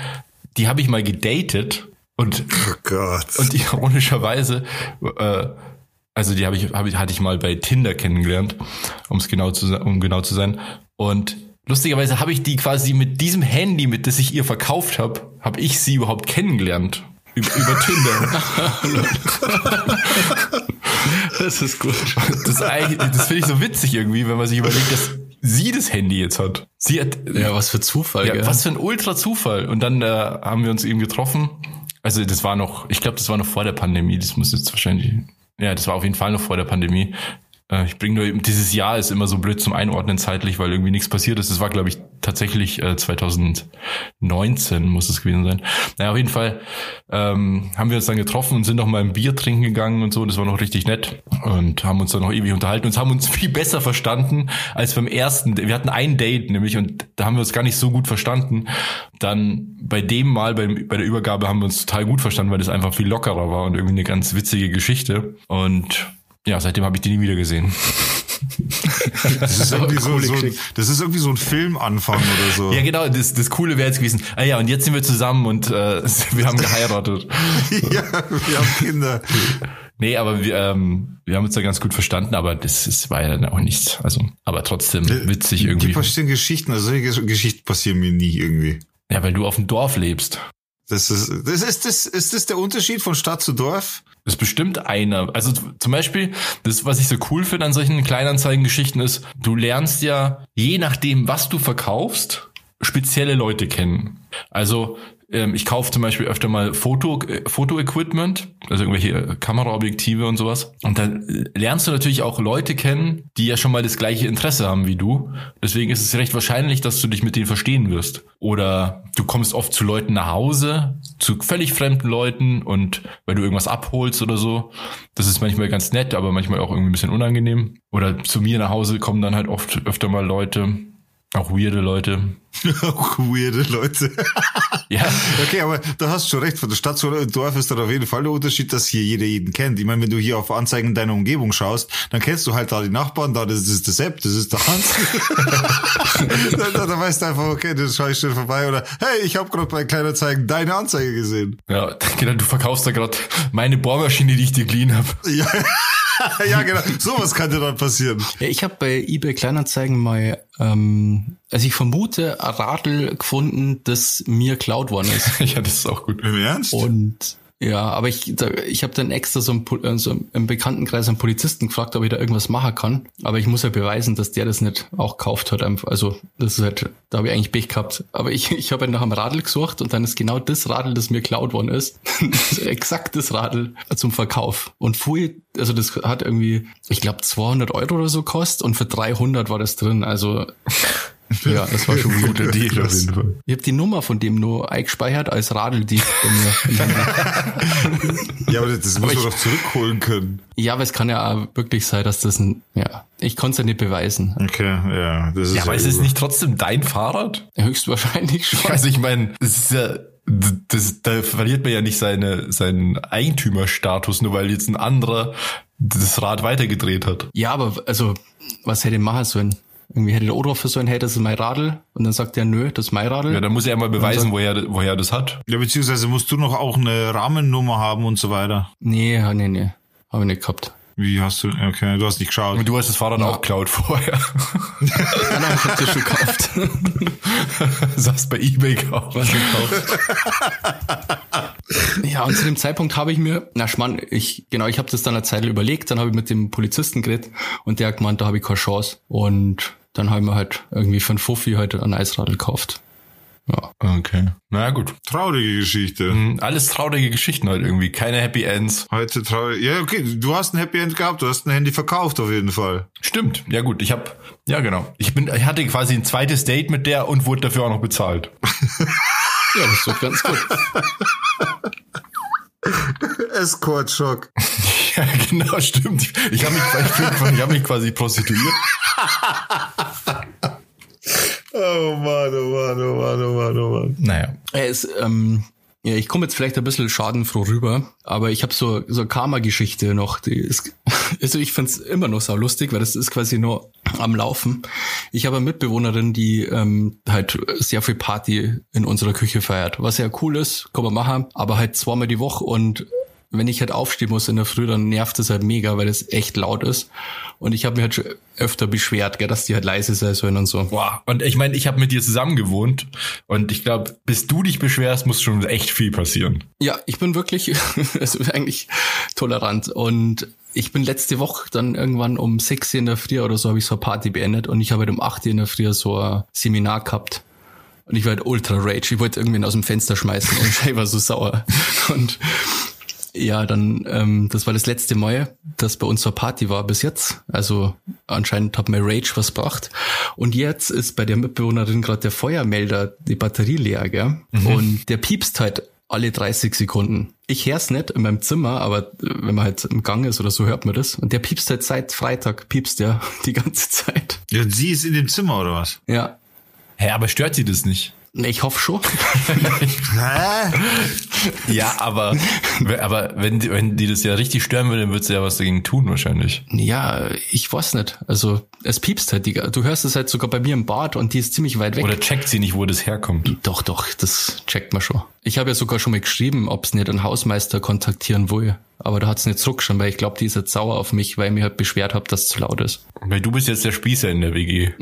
die habe ich mal gedatet und Oh Gott. und ironischerweise, äh, also die habe ich, hab ich, hatte ich mal bei Tinder kennengelernt, um es genau zu, um genau zu sein. Und lustigerweise habe ich die quasi mit diesem Handy, mit das ich ihr verkauft habe, habe ich sie überhaupt kennengelernt. Über, über Tinder. Das ist gut. Das, das finde ich so witzig irgendwie, wenn man sich überlegt, dass sie das Handy jetzt hat. Sie hat, Ja, was für Zufall, Ja, gell? was für ein Ultra-Zufall. Und dann äh, haben wir uns eben getroffen. Also das war noch, ich glaube, das war noch vor der Pandemie. Das muss jetzt wahrscheinlich, ja, das war auf jeden Fall noch vor der Pandemie. Äh, ich bringe nur, eben- dieses Jahr ist immer so blöd zum Einordnen zeitlich, weil irgendwie nichts passiert ist. Das war, glaube ich, tatsächlich äh, 2019 muss es gewesen sein. Naja, auf jeden Fall ähm, haben wir uns dann getroffen und sind noch mal ein Bier trinken gegangen und so. Das war noch richtig nett und haben uns dann noch ewig unterhalten und haben uns viel besser verstanden als beim ersten. Wir hatten ein Date nämlich und da haben wir uns gar nicht so gut verstanden. Dann bei dem Mal, bei, bei der Übergabe haben wir uns total gut verstanden, weil das einfach viel lockerer war und irgendwie eine ganz witzige Geschichte. Und ja, seitdem habe ich die nie wieder gesehen. Das ist irgendwie so, so, ein- das ist irgendwie so ein Filmanfang oder so. Ja, genau, das, das Coole wäre jetzt gewesen, ah ja, und jetzt sind wir zusammen und äh, wir haben geheiratet. ja, wir haben Kinder. Nee, aber wir, ähm, wir haben uns da ganz gut verstanden, aber das, das war ja dann auch nichts. Also, aber trotzdem witzig Die irgendwie. passieren Geschichten, also solche Geschichten passieren mir nie irgendwie. Ja, weil du auf dem Dorf lebst. Das ist, das ist, das, ist das der Unterschied von Stadt zu Dorf? Das ist bestimmt einer. Also zum Beispiel, das, was ich so cool finde an solchen Kleinanzeigengeschichten ist, du lernst ja, je nachdem, was du verkaufst, spezielle Leute kennen. Also ähm, ich kaufe zum Beispiel öfter mal Foto, äh, Foto-Equipment, also irgendwelche äh, Kameraobjektive und sowas. Und dann äh, lernst du natürlich auch Leute kennen, die ja schon mal das gleiche Interesse haben wie du. Deswegen ist es recht wahrscheinlich, dass du dich mit denen verstehen wirst. Oder du kommst oft zu Leuten nach Hause, zu völlig fremden Leuten und weil du irgendwas abholst oder so. Das ist manchmal ganz nett, aber manchmal auch irgendwie ein bisschen unangenehm. Oder zu mir nach Hause kommen dann halt oft öfter mal Leute, auch weirde Leute. Auch weirde Leute. Ja, Okay, aber du hast schon recht, von der Stadt zu Dorf ist dann auf jeden Fall der Unterschied, dass hier jeder jeden kennt. Ich meine, wenn du hier auf Anzeigen in deiner Umgebung schaust, dann kennst du halt da die Nachbarn, da das ist der Sepp, das ist der Hans. da, da, da weißt du einfach, okay, das schaue ich schnell vorbei oder hey, ich habe gerade bei Kleinanzeigen deine Anzeige gesehen. ja, genau, du verkaufst da gerade meine Bohrmaschine, die ich dir geliehen habe. Ja, ja genau, sowas kann dir dann passieren. Ja, ich habe bei eBay Kleinanzeigen mal, ähm, also ich vermute, ein Radl gefunden, das mir klaut worden ist. ja, das ist auch gut. Im Ernst? Und Ja, aber ich, ich habe dann extra so, Pol- äh, so im Bekanntenkreis einen Polizisten gefragt, ob ich da irgendwas machen kann. Aber ich muss ja beweisen, dass der das nicht auch gekauft hat. Also das ist halt, da habe ich eigentlich Pech gehabt. Aber ich, ich habe halt nach einem Radl gesucht und dann ist genau das Radl, das mir geklaut worden ist, exakt das Radl zum Verkauf. Und vorher, also das hat irgendwie, ich glaube 200 Euro oder so kostet und für 300 war das drin. Also ja, das war schon gut. Guter Deal auf jeden Fall. Ich habe die Nummer von dem nur eingespeichert als Radeldieb bei mir. Ja, aber das muss man doch zurückholen können. Ja, aber es kann ja auch wirklich sein, dass das ein, ja, ich konnte es ja nicht beweisen. Okay, ja, das ist Ja, aber ist es nicht trotzdem dein Fahrrad? Höchstwahrscheinlich schon. Also ich meine, es ist ja, das, da verliert man ja nicht seine, seinen Eigentümerstatus, nur weil jetzt ein anderer das Rad weitergedreht hat. Ja, aber also, was hätte ich machen sollen? Irgendwie hätte der anrufen sollen, hey, das ist mein Radl. Und dann sagt er, nö, das ist mein Radl. Ja, dann muss er mal beweisen, woher, woher er das hat. Ja, beziehungsweise musst du noch auch eine Rahmennummer haben und so weiter. nee, ja, nee, nee. Habe ich nicht gehabt. Wie hast du, okay, du hast nicht geschaut. Und du hast das Fahrrad auch geklaut vorher. Ah, nein, ich hab das schon gekauft. Sagst bei Ebay gekauft. Was gekauft. ja, und zu dem Zeitpunkt habe ich mir, na Schmarrn, ich, genau, ich habe das dann eine Zeit überlegt, dann habe ich mit dem Polizisten geredet und der hat gemeint, da habe ich keine Chance. Und dann habe ich mir halt irgendwie für ein Fuffi heute ein Eisradl gekauft. Ja. Okay. Na gut. Traurige Geschichte. Hm, Alles traurige Geschichten halt irgendwie. Keine Happy Ends. Heute traurig. Ja, okay, du hast ein Happy End gehabt, du hast ein Handy verkauft auf jeden Fall. Stimmt. Ja gut. Ich habe, ja genau. Ich bin, ich hatte quasi ein zweites Date mit der und wurde dafür auch noch bezahlt. Ja, das ist doch ganz gut. Escort-Schock. Ja, genau, stimmt. Ich habe mich, quasi- ich hab mich quasi prostituiert. Oh Mann, oh Mann, oh Mann, oh Mann, oh Mann. Naja. Er ist, ähm, ja, ich komme jetzt vielleicht ein bisschen schadenfroh rüber, aber ich habe so so Karma-Geschichte noch. Die ist, also ich find's immer noch sau lustig, weil das ist quasi nur am Laufen. Ich habe eine Mitbewohnerin, die ähm, halt sehr viel Party in unserer Küche feiert, was ja cool ist, kann man machen, aber halt zweimal die Woche und wenn ich halt aufstehen muss in der Früh, dann nervt es halt mega, weil es echt laut ist. Und ich habe mir halt schon öfter beschwert, gell, dass die halt leise sein sollen und so. Boah. Und ich meine, ich habe mit dir zusammen gewohnt und ich glaube, bis du dich beschwerst, muss schon echt viel passieren. Ja, ich bin wirklich, also eigentlich tolerant. Und ich bin letzte Woche dann irgendwann um sechs in der Früh oder so habe ich so eine Party beendet und ich habe halt um acht in der Früh so ein Seminar gehabt. Und ich war halt ultra rage. Ich wollte irgendwen aus dem Fenster schmeißen und ich war so sauer. Und ja, dann, ähm, das war das letzte Mal, dass bei uns so eine Party war bis jetzt. Also anscheinend hat mir Rage was gebracht. Und jetzt ist bei der Mitbewohnerin gerade der Feuermelder, die Batterie leer, gell? Und der piepst halt alle 30 Sekunden. Ich hör's nicht in meinem Zimmer, aber wenn man halt im Gang ist oder so, hört man das. Und der piepst halt seit Freitag, piepst der die ganze Zeit. Ja, und sie ist in dem Zimmer, oder was? Ja. Hä, aber stört sie das nicht? Ich hoffe schon. Ja, aber, aber wenn, die, wenn die das ja richtig stören würde, dann wird sie ja was dagegen tun wahrscheinlich. Ja, ich weiß nicht. Also es piepst halt. Die, du hörst es halt sogar bei mir im Bad und die ist ziemlich weit weg. Oder checkt sie nicht, wo das herkommt. Doch, doch, das checkt man schon. Ich habe ja sogar schon mal geschrieben, ob es nicht einen Hausmeister kontaktieren will. Aber da hat's nicht zurückgeschaut, weil ich glaube, die ist jetzt sauer auf mich, weil ich mir halt beschwert habe, dass es zu laut ist. Weil du bist jetzt der Spießer in der WG.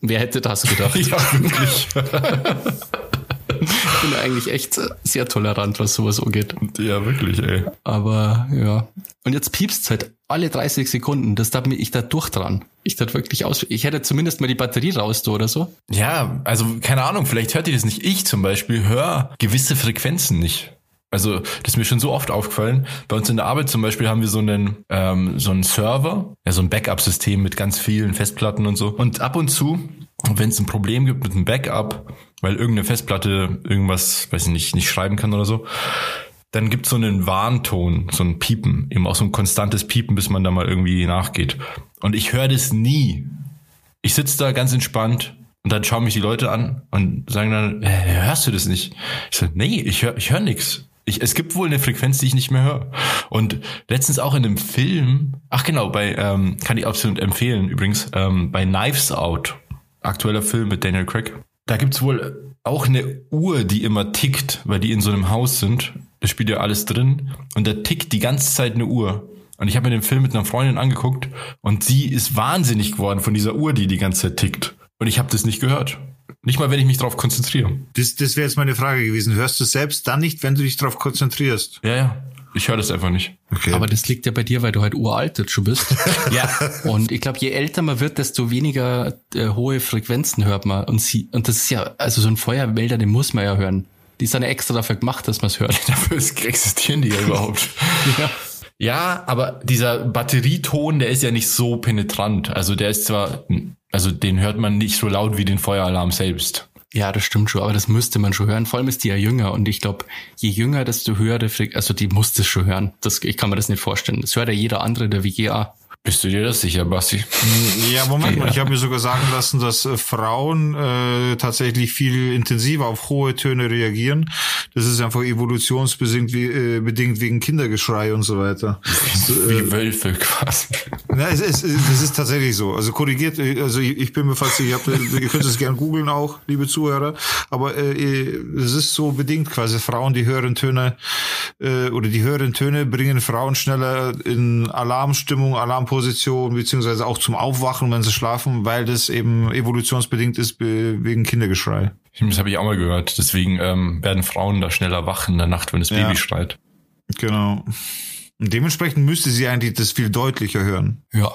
Wer hätte das gedacht? Ja, wirklich. Ich bin eigentlich echt sehr tolerant, was sowas angeht. ja, wirklich, ey. Aber ja. Und jetzt piepst halt alle 30 Sekunden. Das darf mir ich da durch dran. Ich da wirklich aus. Ich hätte zumindest mal die Batterie raus oder so. Ja, also keine Ahnung, vielleicht hört ihr das nicht. Ich zum Beispiel höre gewisse Frequenzen nicht. Also das ist mir schon so oft aufgefallen. Bei uns in der Arbeit zum Beispiel haben wir so einen ähm, so einen Server, ja so ein Backup-System mit ganz vielen Festplatten und so. Und ab und zu, wenn es ein Problem gibt mit einem Backup, weil irgendeine Festplatte irgendwas, weiß ich nicht, nicht schreiben kann oder so, dann gibt's so einen Warnton, so ein Piepen, eben auch so ein konstantes Piepen, bis man da mal irgendwie nachgeht. Und ich höre das nie. Ich sitze da ganz entspannt und dann schauen mich die Leute an und sagen dann, hörst du das nicht? Ich sage, nee, ich höre ich hör nix. Ich, es gibt wohl eine Frequenz, die ich nicht mehr höre. Und letztens auch in einem Film, ach genau, bei, ähm, kann ich absolut empfehlen übrigens, ähm, bei Knives Out, aktueller Film mit Daniel Craig. Da gibt's wohl auch eine Uhr, die immer tickt, weil die in so einem Haus sind. Da spielt ja alles drin. Und da tickt die ganze Zeit eine Uhr. Und ich habe mir den Film mit einer Freundin angeguckt und sie ist wahnsinnig geworden von dieser Uhr, die die ganze Zeit tickt. Und ich habe das nicht gehört. Nicht mal, wenn ich mich darauf konzentriere. Das, das wäre jetzt meine Frage gewesen. Hörst du selbst dann nicht, wenn du dich darauf konzentrierst? Ja, ja. Ich höre das einfach nicht. Okay. Aber das liegt ja bei dir, weil du halt uralt jetzt schon bist. Ja. Und ich glaube, je älter man wird, desto weniger äh, hohe Frequenzen hört man. Und sie, und das ist ja, also so ein Feuerwälder, den muss man ja hören. Die sind ja extra dafür gemacht, dass man es hört. Dafür ist- existieren die ja überhaupt. Ja. Ja, aber dieser Batterieton, der ist ja nicht so penetrant. Also der ist zwar, also den hört man nicht so laut wie den Feueralarm selbst. Ja, das stimmt schon, aber das müsste man schon hören. Vor allem ist die ja jünger und ich glaube, je jünger, desto höhere Frequenz, also die muss das schon hören. Das, ich kann mir das nicht vorstellen. Das hört ja jeder andere der WGA. Bist du dir das sicher, Basti? Ja, Moment mal, Ja. ich habe mir sogar sagen lassen, dass äh, Frauen äh, tatsächlich viel intensiver auf hohe Töne reagieren. Das ist einfach evolutionsbedingt wie, äh, bedingt wegen Kindergeschrei und so weiter. Wie Wölfe quasi. Ja, es, es, das ist tatsächlich so. Also korrigiert, äh, also ich, ich bin mir fast sicher, ihr, könnt es gerne googeln auch, liebe Zuhörer, aber äh, es ist so bedingt quasi. Frauen, die höheren Töne äh, oder die höheren Töne bringen Frauen schneller in Alarmstimmung, Alarmposition, beziehungsweise auch zum Aufwachen, wenn sie schlafen, weil das eben evolutionsbedingt ist wegen Kindergeschrei. Das habe ich auch mal gehört. Deswegen ähm, werden Frauen da schneller wach in der Nacht, wenn das Ja. Baby schreit. Genau. Und dementsprechend müsste sie eigentlich das viel deutlicher hören. Ja.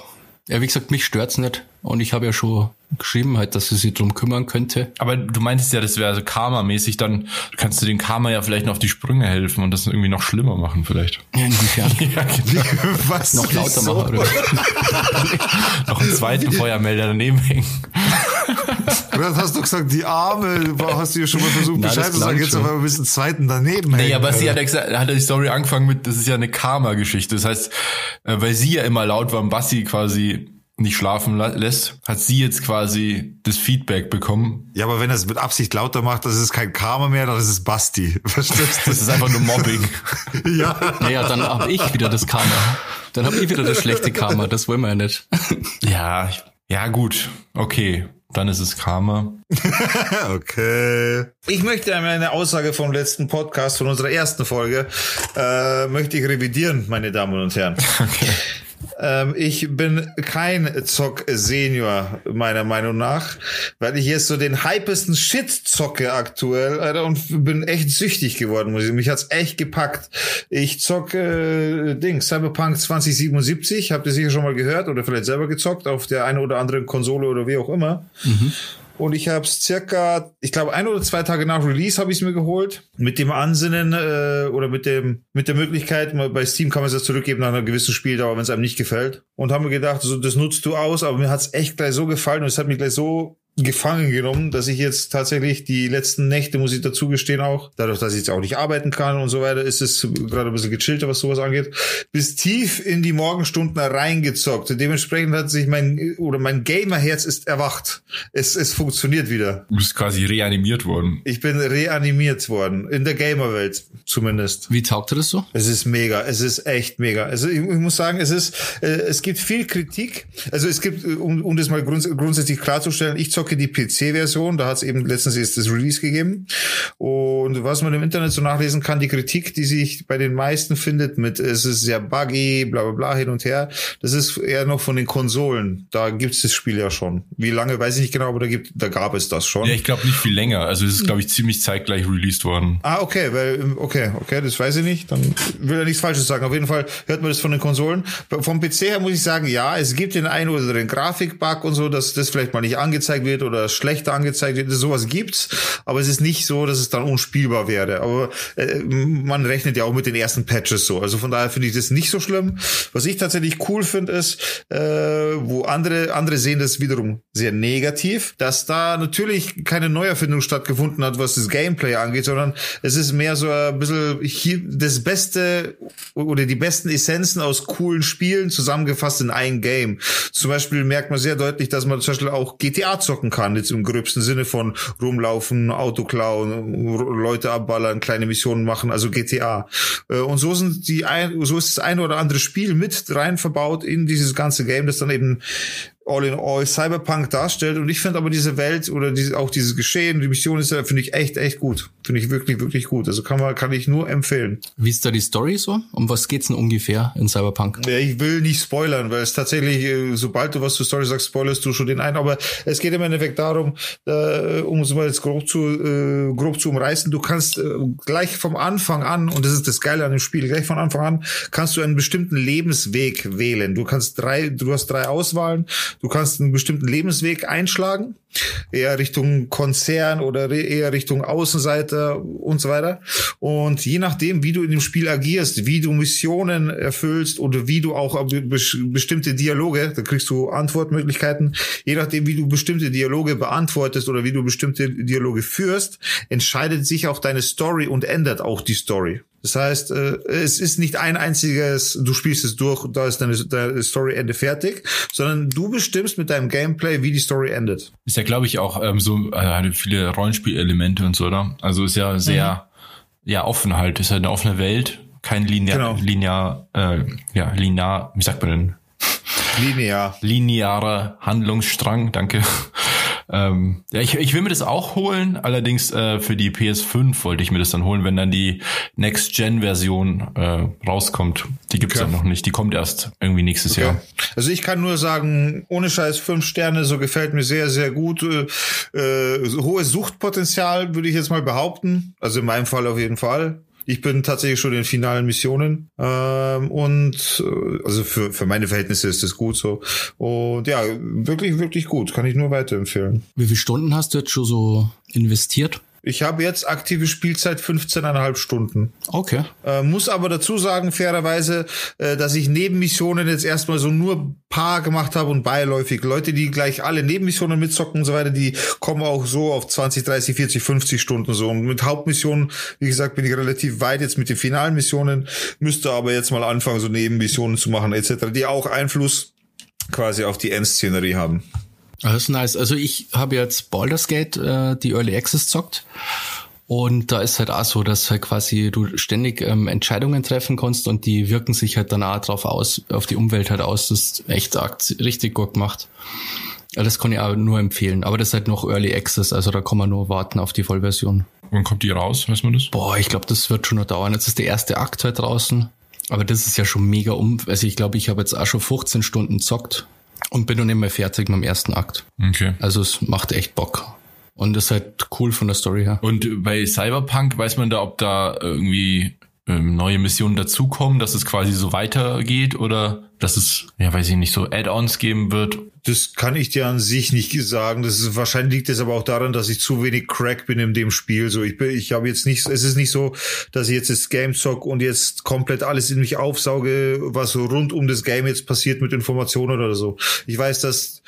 Ja, wie gesagt, mich stört's nicht. Und ich habe ja schon geschrieben, halt, dass sie sich drum kümmern könnte. Aber du meintest ja, das wäre so Karma-mäßig, dann kannst du dem Karma ja vielleicht noch auf die Sprünge helfen und das irgendwie noch schlimmer machen vielleicht. Ja, inwiefern? Ja, genau. Was? Noch lauter Wieso? machen, oder? noch einen zweiten Feuermelder daneben hängen. Gerade hast du gesagt, die Arme, hast du ja schon mal versucht, Bescheid zu sagen, jetzt schon. aber ein bisschen zweiten daneben Nee, hängen, aber sie hat ja gesagt, hat ja die Story angefangen mit, das ist ja eine Karma-Geschichte. Das heißt, äh, weil sie ja immer laut war und Bassi quasi nicht schlafen la- lässt, hat sie jetzt quasi das Feedback bekommen. Ja, aber wenn er es mit Absicht lauter macht, das ist kein Karma mehr, dann ist es Basti. Verstehst Das ist einfach nur Mobbing. du? Ja. Naja, dann hab ich wieder das Karma. Dann hab ich wieder das schlechte Karma. Das wollen wir ja nicht. ja, ja gut, okay, dann ist es Karma. Okay. Ich möchte einmal eine Aussage vom letzten Podcast, von unserer ersten Folge, äh, möchte ich revidieren, meine Damen und Herren. Ähm, ich bin kein Zock-Senior, meiner Meinung nach, weil ich jetzt so den hypesten Shit zocke aktuell, Alter, und bin echt süchtig geworden, muss ich. Mich hat's echt gepackt. Ich zocke äh, Ding, Cyberpunk 2077, habt ihr sicher schon mal gehört oder vielleicht selber gezockt auf der einen oder anderen Konsole oder wie auch immer. Und ich habe es circa, ich glaube, ein oder zwei Tage nach Release habe ich es mir geholt. Mit dem Ansinnen äh, oder mit dem mit der Möglichkeit, bei Steam kann man es ja zurückgeben nach einer gewissen Spieldauer, wenn es einem nicht gefällt. Und haben mir gedacht, so, das nutzt du aus, aber mir hat es echt gleich so gefallen und es hat mich gleich so gefangen genommen, dass ich jetzt tatsächlich die letzten Nächte, muss ich dazu gestehen auch, dadurch, dass ich jetzt auch nicht arbeiten kann und so weiter, ist es gerade ein bisschen gechillter, was sowas angeht, bis tief in die Morgenstunden reingezockt. Dementsprechend hat sich mein, oder mein Gamerherz ist erwacht. Es, es funktioniert wieder. Du bist quasi reanimiert worden. Ich bin reanimiert worden. In der Gamerwelt zumindest. Wie taugt dir das so? Es ist mega, es ist echt mega. Also ich, ich muss sagen, es ist, äh, es gibt viel Kritik. Also es gibt, äh, um, um das mal grunds grundsätzlich klarzustellen, ich zocke die PC-Version, da hat es eben letztens jetzt das Release gegeben. Und was man im Internet so nachlesen kann, die Kritik, die sich bei den meisten findet, mit es ist sehr buggy, bla bla bla hin und her, das ist eher noch von den Konsolen. Da gibt's das Spiel ja schon. Wie lange, weiß ich nicht genau, aber da gibt, da gab es das schon. Ja, ich glaube nicht viel länger. Also es ist, glaube ich, ziemlich zeitgleich released worden. Ah, okay, weil, okay, okay, das weiß ich nicht. Dann will er nichts Falsches sagen. Auf jeden Fall hört man das von den Konsolen. Vom PC her muss ich sagen, ja, es gibt den einen oder anderen Grafikbug und so, dass das vielleicht mal nicht angezeigt wird oder schlechter angezeigt wird. Sowas gibt's, aber es ist nicht so, dass es dann unspielbar wäre. Aber äh, man rechnet ja auch mit den ersten Patches so. Also von daher finde ich das nicht so schlimm. Was ich tatsächlich cool finde, ist, äh, wo andere, andere sehen das wiederum sehr negativ, dass da natürlich keine Neuerfindung stattgefunden hat, was das Gameplay angeht, sondern es ist mehr so ein bisschen hier das Beste oder die besten Essenzen aus coolen Spielen zusammengefasst in ein Game. Zum Beispiel merkt man sehr deutlich, dass man zum Beispiel auch GTA zocken kann, jetzt im gröbsten Sinne von rumlaufen, Auto klauen, Leute abballern, kleine Missionen machen, also GTA. Äh, Und so sind die ein, so ist das eine oder andere Spiel mit rein verbaut in dieses ganze Game, das dann eben all in all Cyberpunk darstellt. Und ich finde aber diese Welt oder diese, auch dieses Geschehen, die Mission ist ja, finde ich echt, echt gut. Finde ich wirklich, wirklich gut. Also kann man, kann ich nur empfehlen. Wie ist da die Story so? Um was geht's denn ungefähr in Cyberpunk? Ja, ich will nicht spoilern, weil es tatsächlich, äh, sobald du was zur Story sagst, spoilerst du schon den ein. Aber es geht im Endeffekt darum, äh, um es mal jetzt grob zu, äh, grob zu umreißen, du kannst äh, gleich vom Anfang an, und das ist das Geile an dem Spiel, gleich von Anfang an kannst du einen bestimmten Lebensweg wählen. Du kannst drei, du hast drei Auswahlen. Du kannst einen bestimmten Lebensweg einschlagen, eher Richtung Konzern oder eher Richtung Außenseiter und so weiter. Und je nachdem, wie du in dem Spiel agierst, wie du Missionen erfüllst oder wie du auch bestimmte Dialoge, da kriegst du Antwortmöglichkeiten, je nachdem, wie du bestimmte Dialoge beantwortest oder wie du bestimmte Dialoge führst, entscheidet sich auch deine Story und ändert auch die Story. Das heißt, äh, es ist nicht ein einziges, du spielst es durch, da ist deine, deine Story-Ende fertig, sondern du bestimmst mit deinem Gameplay, wie die Story endet. Ist ja, glaube ich, auch ähm, so äh, viele Rollenspielelemente und so, oder? Also ist ja sehr, mhm. ja, offen halt, ist halt eine offene Welt, kein linear, genau. linear, äh, ja, linear, wie sagt man denn? Linear. Linearer Handlungsstrang, danke. Ähm, ja, ich, ich will mir das auch holen, allerdings äh, für die PS5 wollte ich mir das dann holen, wenn dann die Next-Gen-Version äh, rauskommt. Die gibt's okay. ja noch nicht, die kommt erst irgendwie nächstes okay. Jahr. Also ich kann nur sagen, ohne Scheiß fünf Sterne, so gefällt mir sehr, sehr gut. Äh, äh hohes Suchtpotenzial würde ich jetzt mal behaupten, also in meinem Fall auf jeden Fall. Ich bin tatsächlich schon in finalen Missionen ähm, und äh, also für, für meine Verhältnisse ist das gut so. Und ja, wirklich, wirklich gut. Kann ich nur weiterempfehlen. Wie viele Stunden hast du jetzt schon so investiert? Ich habe jetzt aktive Spielzeit 15,5 Stunden. Okay. Äh, muss aber dazu sagen, fairerweise, äh, dass ich Nebenmissionen jetzt erstmal so nur paar gemacht habe und beiläufig. Leute, die gleich alle Nebenmissionen mitzocken und so weiter, die kommen auch so auf 20, 30, 40, 50 Stunden so. Und mit Hauptmissionen, wie gesagt, bin ich relativ weit jetzt mit den finalen Missionen, müsste aber jetzt mal anfangen, so Nebenmissionen zu machen etc., die auch Einfluss quasi auf die Endszenerie haben. Das ist nice. Also ich habe jetzt Baldur's Gate, äh, die Early Access zockt. Und da ist halt auch so, dass halt quasi du ständig ähm, Entscheidungen treffen kannst und die wirken sich halt dann auch drauf aus, auf die Umwelt halt aus. Das ist echt richtig gut gemacht. Das kann ich auch nur empfehlen. Aber das ist halt noch Early Access, also da kann man nur warten auf die Vollversion. Wann kommt die raus? Weiß man das? Boah, ich glaube, das wird schon noch dauern. Jetzt ist der erste Akt halt draußen. Aber das ist ja schon mega um. Also ich glaube, ich habe jetzt auch schon 15 Stunden zockt und bin nicht mehr fertig mit dem ersten Akt. Okay. Also es macht echt Bock. Und ist halt cool von der Story her. Und bei Cyberpunk weiß man da, ob da irgendwie ähm, neue Missionen dazukommen, dass es quasi so weitergeht oder dass es, ja, weiß ich nicht, so Add-ons geben wird? Das kann ich dir an sich nicht sagen. Das ist, wahrscheinlich liegt es aber auch daran, dass ich zu wenig Crack bin in dem Spiel. So, ich bin, ich habe jetzt nicht, es ist nicht so, dass ich jetzt das Game zock und jetzt komplett alles in mich aufsauge, was rund um das Game jetzt passiert mit Informationen oder so. Ich weiß, dass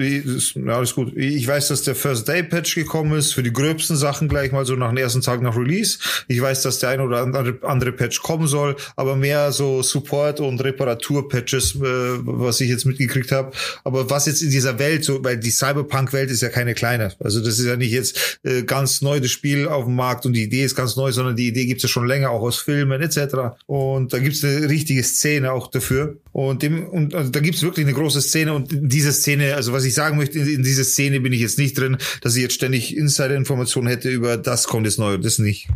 ja, alles gut. Ich weiß, dass der First Day Patch gekommen ist für die gröbsten Sachen gleich mal so nach dem ersten Tag nach Release. Ich weiß, dass der ein oder andere, Patch kommen soll, aber mehr so Support und Reparatur Patches, äh, was ich jetzt mitgekriegt habe. Aber was jetzt in dieser Welt so, weil die Cyberpunk Welt ist ja keine kleine. Also das ist ja nicht jetzt äh, ganz neu das Spiel auf dem Markt und die Idee ist ganz neu, sondern die Idee gibt's ja schon länger auch aus Filmen etc. Und da gibt's eine richtige Szene auch dafür. Und dem und also da gibt's wirklich eine große Szene und diese Szene, also was ich sagen möchte, in, in dieser Szene bin ich jetzt nicht drin, dass ich jetzt ständig Insider-Informationen hätte über das kommt jetzt neu und das nicht.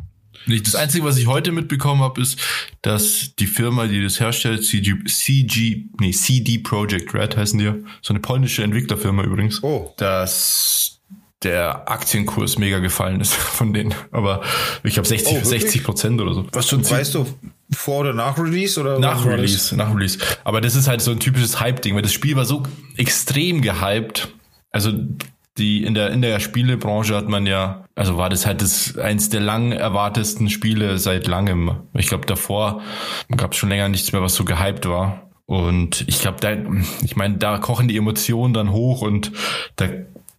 Das Einzige, was ich heute mitbekommen habe, ist, dass die Firma, die das herstellt, CG, CG, nee, CD Projekt Red heißen die, so eine polnische Entwicklerfirma übrigens, oh. dass der Aktienkurs mega gefallen ist von denen. Aber ich habe 60, oh, 60 Prozent oder so. Was schon weißt du, vor oder nach Release oder nach Release, nach Release. Aber das ist halt so ein typisches Hype-Ding, weil das Spiel war so extrem gehypt. Also die in der in der Spielebranche hat man ja, also war das halt das eins der lang erwartesten Spiele seit langem. Ich glaube davor gab es schon länger nichts mehr, was so gehypt war. Und ich glaube, da, ich meine, da kochen die Emotionen dann hoch und da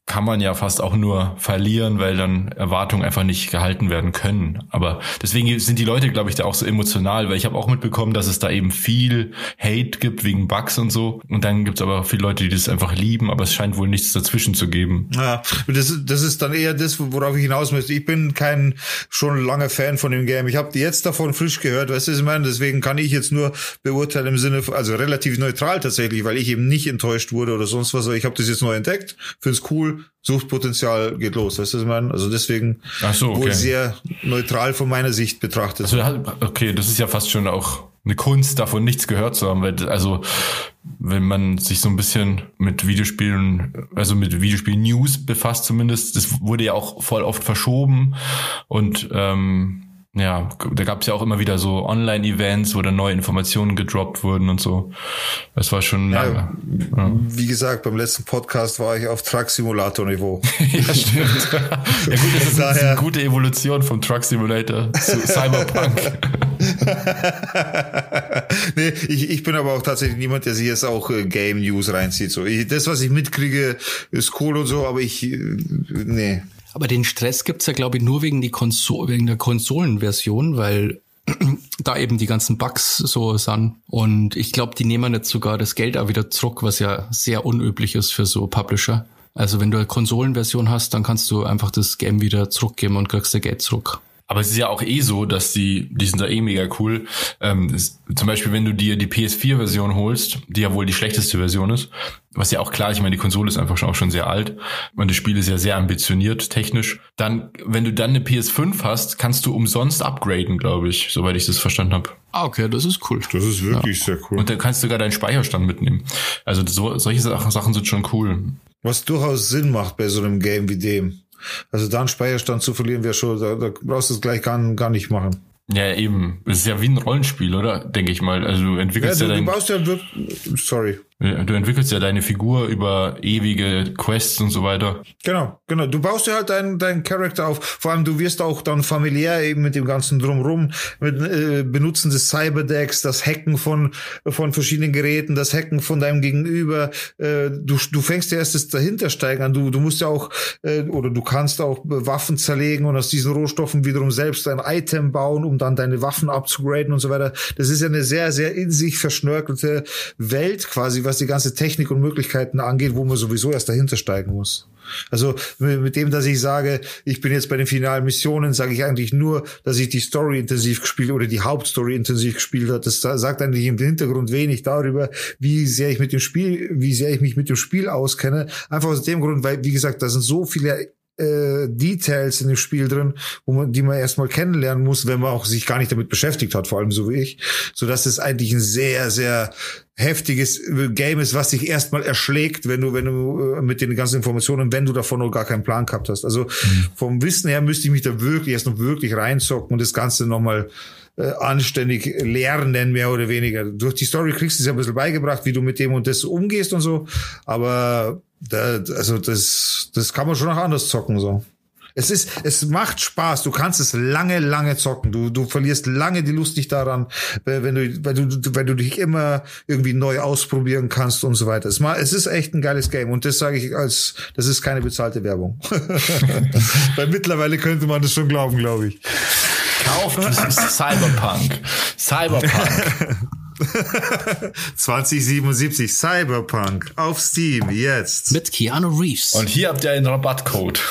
kann man ja fast auch nur verlieren, weil dann Erwartungen einfach nicht gehalten werden können. Aber deswegen sind die Leute, glaube ich, da auch so emotional, weil ich habe auch mitbekommen, dass es da eben viel Hate gibt wegen Bugs und so. Und dann gibt es aber viele Leute, die das einfach lieben, aber es scheint wohl nichts dazwischen zu geben. Ja, das, das ist dann eher das, worauf ich hinaus möchte. Ich bin kein schon langer Fan von dem Game. Ich habe jetzt davon frisch gehört, weißt du, ich meine? Deswegen kann ich jetzt nur beurteilen im Sinne, also relativ neutral tatsächlich, weil ich eben nicht enttäuscht wurde oder sonst was. Ich habe das jetzt neu entdeckt, finde es cool Suchtpotenzial geht los, weißt du, was ich meine? Also deswegen Ach so, okay. wohl sehr neutral von meiner Sicht betrachtet. Also, okay, das ist ja fast schon auch eine Kunst, davon nichts gehört zu haben, weil, also, wenn man sich so ein bisschen mit Videospielen, also mit Videospiel-News befasst zumindest, das wurde ja auch voll oft verschoben und ähm, ja, da gab es ja auch immer wieder so Online-Events, wo dann neue Informationen gedroppt wurden und so. Das war schon ja, lange. Ja. Wie gesagt, beim letzten Podcast war ich auf Truck-Simulator-Niveau. ja, stimmt. ja gut, das ist Daher. eine gute Evolution vom Truck-Simulator zu Cyberpunk. nee, ich, ich bin aber auch tatsächlich niemand, der sich jetzt auch äh, Game News reinzieht. So, ich, das, was ich mitkriege, ist cool und so, aber ich, äh, nee, aber den Stress gibt's ja, glaube ich, nur wegen, die Konsole, wegen der Konsolenversion, weil da eben die ganzen Bugs so sind. Und ich glaube, die nehmen jetzt sogar das Geld auch wieder zurück, was ja sehr unüblich ist für so Publisher. Also wenn du eine Konsolenversion hast, dann kannst du einfach das Game wieder zurückgeben und kriegst das Geld zurück. Aber es ist ja auch eh so, dass die, die sind da eh mega cool. Ähm, ist, zum Beispiel, wenn du dir die PS4-Version holst, die ja wohl die schlechteste Version ist, was ja auch klar, ich meine, die Konsole ist einfach schon auch schon sehr alt und das Spiel ist ja sehr ambitioniert technisch. Dann, wenn du dann eine PS5 hast, kannst du umsonst upgraden, glaube ich, soweit ich das verstanden habe. Ah, okay, das ist cool. Das ist wirklich ja. sehr cool. Und dann kannst du sogar deinen Speicherstand mitnehmen. Also so, solche Sachen sind schon cool. Was durchaus Sinn macht bei so einem Game wie dem. Also da einen Speicherstand zu verlieren wäre schon, da, da brauchst du es gleich gar, gar nicht machen. Ja, eben. Es ist ja wie ein Rollenspiel, oder? Denke ich mal. Also du entwickelst ja, du, ja dein, du baust ja wirklich, sorry. Du entwickelst ja deine Figur über ewige Quests und so weiter. Genau, genau. Du baust ja halt deinen deinen Charakter auf. Vor allem, du wirst auch dann familiär eben mit dem ganzen Drumrum, mit äh, Benutzen des Cyberdecks, das Hacken von von verschiedenen Geräten, das Hacken von deinem Gegenüber. Äh, du du fängst ja erst das dahintersteigen an. Du du musst ja auch äh, oder du kannst auch Waffen zerlegen und aus diesen Rohstoffen wiederum selbst ein Item bauen, um dann deine Waffen abzugraden und so weiter. Das ist ja eine sehr sehr in sich verschnörkelte Welt quasi was die ganze Technik und Möglichkeiten angeht, wo man sowieso erst dahinter steigen muss. Also mit dem, dass ich sage, ich bin jetzt bei den finalen Missionen, sage ich eigentlich nur, dass ich die Story intensiv gespielt oder die Hauptstory intensiv gespielt habe. Das sagt eigentlich im Hintergrund wenig darüber, wie sehr ich mit dem Spiel, wie sehr ich mich mit dem Spiel auskenne. Einfach aus dem Grund, weil, wie gesagt, da sind so viele äh, Details in dem Spiel drin, wo man, die man erstmal kennenlernen muss, wenn man auch sich gar nicht damit beschäftigt hat, vor allem so wie ich, so dass es eigentlich ein sehr, sehr heftiges Game ist, was dich erstmal erschlägt, wenn du, wenn du äh, mit den ganzen Informationen, wenn du davon noch gar keinen Plan gehabt hast. Also mhm. vom Wissen her müsste ich mich da wirklich erst noch wirklich reinzocken und das Ganze nochmal äh, anständig lernen, mehr oder weniger. Durch die Story kriegst du es ja ein bisschen beigebracht, wie du mit dem und das umgehst und so. Aber da, also das, das kann man schon noch anders zocken, so. Es ist, es macht Spaß. Du kannst es lange, lange zocken. Du, du verlierst lange die Lust nicht daran, wenn du, weil du, weil du dich immer irgendwie neu ausprobieren kannst und so weiter. Es, es ist echt ein geiles Game und das sage ich als, das ist keine bezahlte Werbung. weil mittlerweile könnte man das schon glauben, glaube ich. Kauft Cyberpunk. Cyberpunk. 2077 Cyberpunk auf Steam jetzt. Mit Keanu Reeves. Und hier habt ihr einen Rabattcode.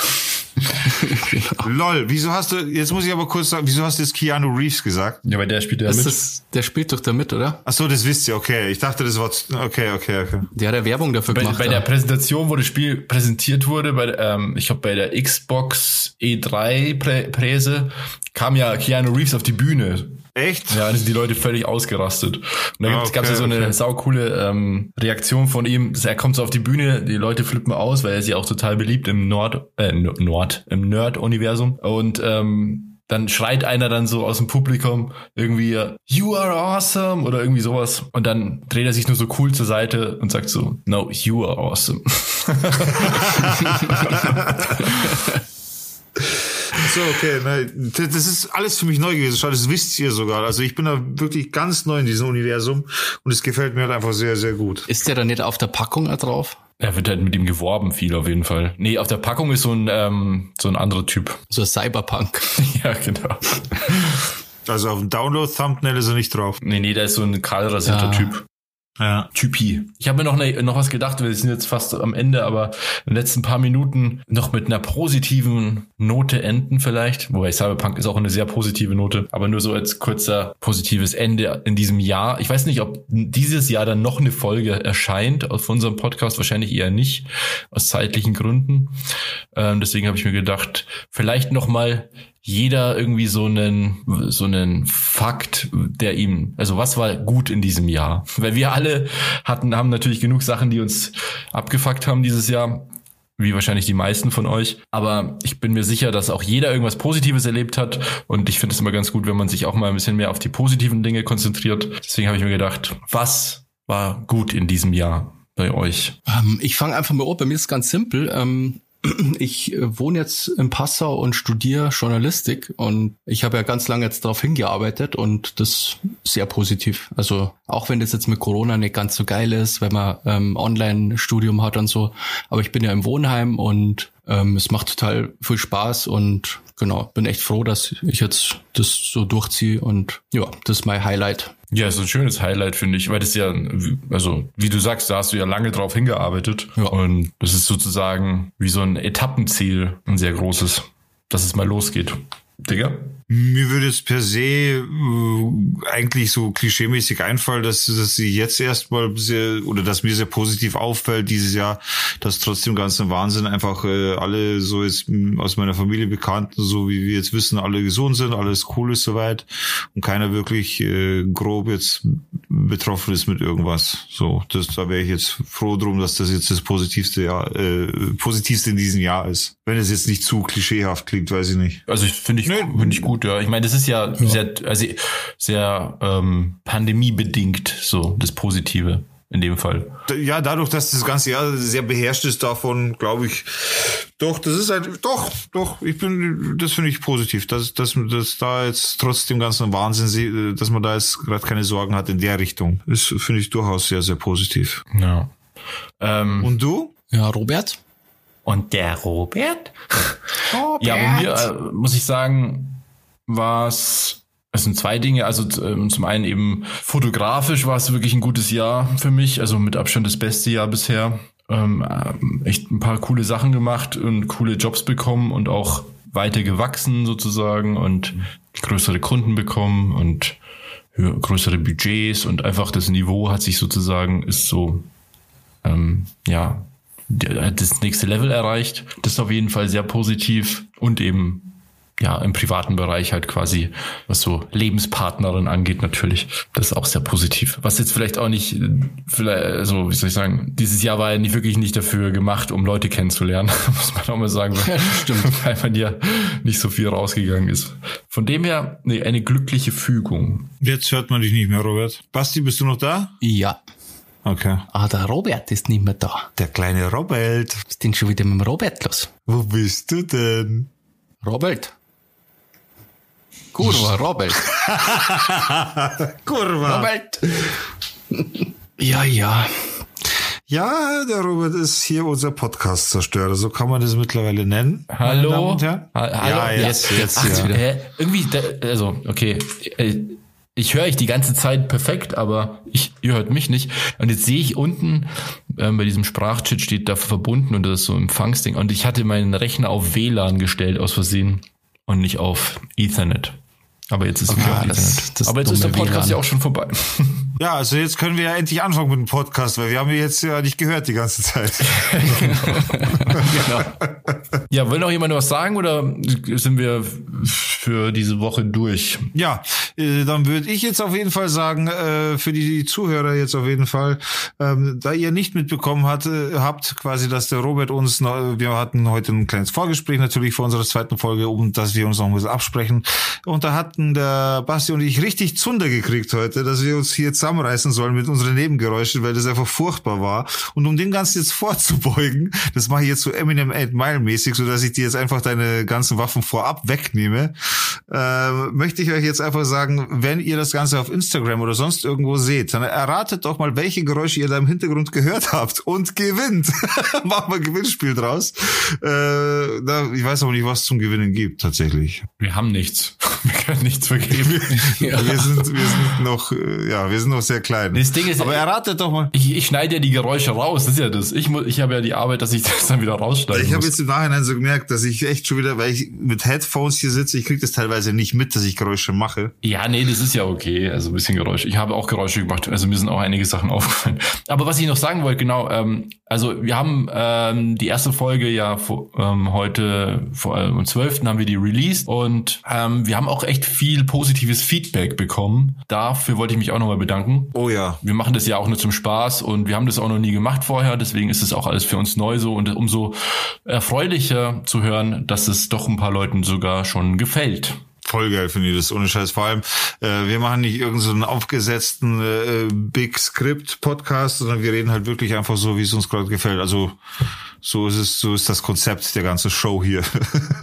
genau. Lol, wieso hast du, jetzt muss ich aber kurz sagen, wieso hast du jetzt Keanu Reeves gesagt? Ja, weil der spielt ja mit. Das, der spielt doch da mit, oder? Ach so, das wisst ihr, okay. Ich dachte, das war, okay, okay, okay. Der hat ja Werbung dafür bei, gemacht. Bei der Präsentation, wo das Spiel präsentiert wurde, bei, ähm, ich glaube bei der Xbox E3 Präse, kam ja Keanu Reeves auf die Bühne Echt? Ja, da sind die Leute völlig ausgerastet. Und da ah, okay, gab es ja so eine okay. saukoole ähm, Reaktion von ihm. Er kommt so auf die Bühne, die Leute flippen aus, weil er ist ja auch total beliebt im Nord, äh, Nord, im Nerd-Universum. Und ähm, dann schreit einer dann so aus dem Publikum irgendwie You are awesome oder irgendwie sowas. Und dann dreht er sich nur so cool zur Seite und sagt so No, you are awesome. So, okay. Ne, das ist alles für mich neu gewesen. Schau, das wisst ihr sogar. Also ich bin da wirklich ganz neu in diesem Universum und es gefällt mir halt einfach sehr, sehr gut. Ist der da nicht auf der Packung da drauf? Er wird halt mit ihm geworben viel auf jeden Fall. Nee, auf der Packung ist so ein, ähm, so ein anderer Typ. So ein Cyberpunk. ja, genau. Also auf dem Download-Thumbnail ist er nicht drauf. Nee, nee, da ist so ein kahlrasierter Ja. Typ. Ja. Typi. Ich habe mir noch, ne, noch was gedacht, wir sind jetzt fast am Ende, aber in den letzten paar Minuten noch mit einer positiven Note enden vielleicht. Wobei Cyberpunk ist auch eine sehr positive Note, aber nur so als kurzer positives Ende in diesem Jahr. Ich weiß nicht, ob dieses Jahr dann noch eine Folge erscheint auf unserem Podcast, wahrscheinlich eher nicht, aus zeitlichen Gründen. Ähm, deswegen habe ich mir gedacht, vielleicht noch mal jeder irgendwie so einen so einen Fakt, der ihm, also was war gut in diesem Jahr? Weil wir alle hatten, haben natürlich genug Sachen, die uns abgefuckt haben dieses Jahr, wie wahrscheinlich die meisten von euch. Aber ich bin mir sicher, dass auch jeder irgendwas Positives erlebt hat. Und ich finde es immer ganz gut, wenn man sich auch mal ein bisschen mehr auf die positiven Dinge konzentriert. Deswegen habe ich mir gedacht, was war gut in diesem Jahr bei euch? Ähm, ich fange einfach mal an. Bei mir ist es ganz simpel. Ich äh, wohne jetzt in Passau und studiere Journalistik und ich habe ja ganz lange jetzt darauf hingearbeitet und das sehr positiv. Also auch wenn das jetzt mit Corona nicht ganz so geil ist, wenn man ähm, Online-Studium hat und so, aber ich bin ja im Wohnheim und ähm, es macht total viel Spaß und genau, bin echt froh, dass ich jetzt das so durchziehe und ja, das ist mein Highlight. Ja, ist ein schönes Highlight, finde ich, weil das ja, also wie du sagst, da hast du ja lange drauf hingearbeitet. Ja. Und das ist sozusagen wie so ein Etappenziel, ein sehr großes, dass es mal losgeht. Digga? Mir würde es per se äh, eigentlich so klischeemäßig einfallen, dass, dass sie jetzt erstmal sehr, oder dass mir sehr positiv auffällt dieses Jahr, dass trotzdem ganzen Wahnsinn einfach äh, alle so jetzt mh, aus meiner Familie Bekannten, so wie wir jetzt wissen, alle gesund sind, alles cool ist soweit und keiner wirklich äh, grob jetzt betroffen ist mit irgendwas. So, das, da wäre ich jetzt froh drum, dass das jetzt das positivste Jahr, äh, positivste in diesem Jahr ist. Wenn es jetzt nicht zu klischeehaft klingt, weiß ich nicht. Also ich finde ich, finde ich gut, ja. Ich meine, das ist ja, sehr, also sehr ähm, pandemiebedingt so das Positive in dem Fall. Ja, dadurch, dass das ganze Jahr sehr beherrscht ist davon, glaube ich, doch, das ist halt, doch, doch, ich bin, das finde ich positiv, dass, dass, dass da jetzt trotz dem ganzen Wahnsinn, dass man da jetzt gerade keine Sorgen hat in der Richtung. Das finde ich durchaus sehr, sehr positiv. Ja. Ähm, Und du? Ja, Robert? Und der Robert? Ja, bei mir äh, muss ich sagen, war es, sind zwei Dinge. Also ähm, zum einen eben fotografisch war es wirklich ein gutes Jahr für mich, also mit Abstand das beste Jahr bisher. Ähm, ähm, echt ein paar coole Sachen gemacht und coole Jobs bekommen und auch weiter gewachsen sozusagen und größere Kunden bekommen und größere Budgets und einfach das Niveau hat sich sozusagen ist so ähm, ja, das nächste Level erreicht. Das ist auf jeden Fall sehr positiv und eben ja im privaten Bereich halt quasi, was so Lebenspartnerin angeht, natürlich. Das ist auch sehr positiv. Was jetzt vielleicht auch nicht, äh, vielleicht, also wie soll ich sagen, dieses Jahr war ja nicht wirklich nicht dafür gemacht, um Leute kennenzulernen, muss man auch mal sagen, weil, stimmt. weil man ja nicht so viel rausgegangen ist. Von dem her, nee, eine glückliche Fügung. Jetzt hört man dich nicht mehr, Robert. Basti, bist du noch da? Ja. Okay. Ah, der Robert ist nicht mehr da. Der kleine Robert. Was ist denn schon wieder mit dem Robert los? Wo bist du denn? Robert? Kurva, Robert. Kurva. Robert! ja, ja. Ja, der Robert ist hier unser Podcast-Zerstörer, so kann man das mittlerweile nennen. meine Hallo? Damen und Herren. Ha hallo? Ja, jetzt, jetzt, Ach, ja. wieder. Hä? Irgendwie, da- also, okay. äh, Ich höre euch die ganze Zeit perfekt, aber ich, ihr hört mich nicht. Und jetzt sehe ich unten ähm, bei diesem Sprachchat steht da verbunden und das ist so ein Empfangsding. Und ich hatte meinen Rechner auf WLAN gestellt aus Versehen und nicht auf Ethernet. Aber jetzt ist Okay, wieder auf das- das aber jetzt ist der Podcast WLAN. ja auch schon vorbei. Ja, also jetzt können wir ja endlich anfangen mit dem Podcast, weil wir haben ihn jetzt ja nicht gehört die ganze Zeit. genau. ja, will noch jemand was sagen oder sind wir für diese Woche durch? Ja, äh, dann würde ich jetzt auf jeden Fall sagen, äh, für die Zuhörer jetzt auf jeden Fall, ähm, da ihr nicht mitbekommen hatte, habt, quasi, dass der Robert uns, wir hatten heute ein kleines Vorgespräch natürlich vor unserer zweiten Folge, um dass wir uns noch ein bisschen absprechen. Und da hatten der Basti und ich richtig Zunder gekriegt heute, dass wir uns hier zusammenreißen sollen mit unseren Nebengeräuschen, weil das einfach furchtbar war. Und um dem Ganzen jetzt vorzubeugen, das mache ich jetzt so Eminem 8 Mile Freestyle-mäßig, so dass ich dir jetzt einfach deine ganzen Waffen vorab wegnehme, äh, möchte ich euch jetzt einfach sagen, wenn ihr das Ganze auf Instagram oder sonst irgendwo seht, dann erratet doch mal, welche Geräusche ihr da im Hintergrund gehört habt und gewinnt. Machen wir ein Gewinnspiel draus. Äh, da, ich weiß aber nicht, was zum Gewinnen gibt, tatsächlich. Wir haben nichts. Wir können nichts vergeben. ja. Wir sind, wir sind noch, äh, ja, wir sind noch sehr klein. Das Ding ist, aber erratet doch mal. Ich, ich schneide ja die Geräusche raus, das ist ja das. Ich, muss, ich habe ja die Arbeit, dass ich das dann wieder rausschneide. Ich habe jetzt im Nachhinein so gemerkt, dass ich echt schon wieder, weil ich mit Headphones hier sitze, ich kriege das teilweise nicht mit, dass ich Geräusche mache. Ja, nee, das ist ja okay. Also ein bisschen Geräusche. Ich habe auch Geräusche gemacht. Also mir sind auch einige Sachen aufgefallen. Aber was ich noch sagen wollte, genau, ähm, also wir haben ähm, die erste Folge ja vor, ähm, heute vor allem am 12. haben wir die released und ähm, wir haben auch echt viel positives Feedback bekommen. Dafür wollte ich mich auch nochmal bedanken. Oh ja. Wir machen das ja auch nur zum Spaß und wir haben das auch noch nie gemacht vorher, deswegen ist es auch alles für uns neu so und umso erfreulicher zu hören, dass es doch ein paar Leuten sogar schon gefällt. Voll geil finde ich das, ohne Scheiß. Vor allem, äh, wir machen nicht irgendeinen so aufgesetzten äh, Big Script Podcast, sondern wir reden halt wirklich einfach so, wie es uns gerade gefällt. Also so ist es, so ist das Konzept der ganzen Show hier.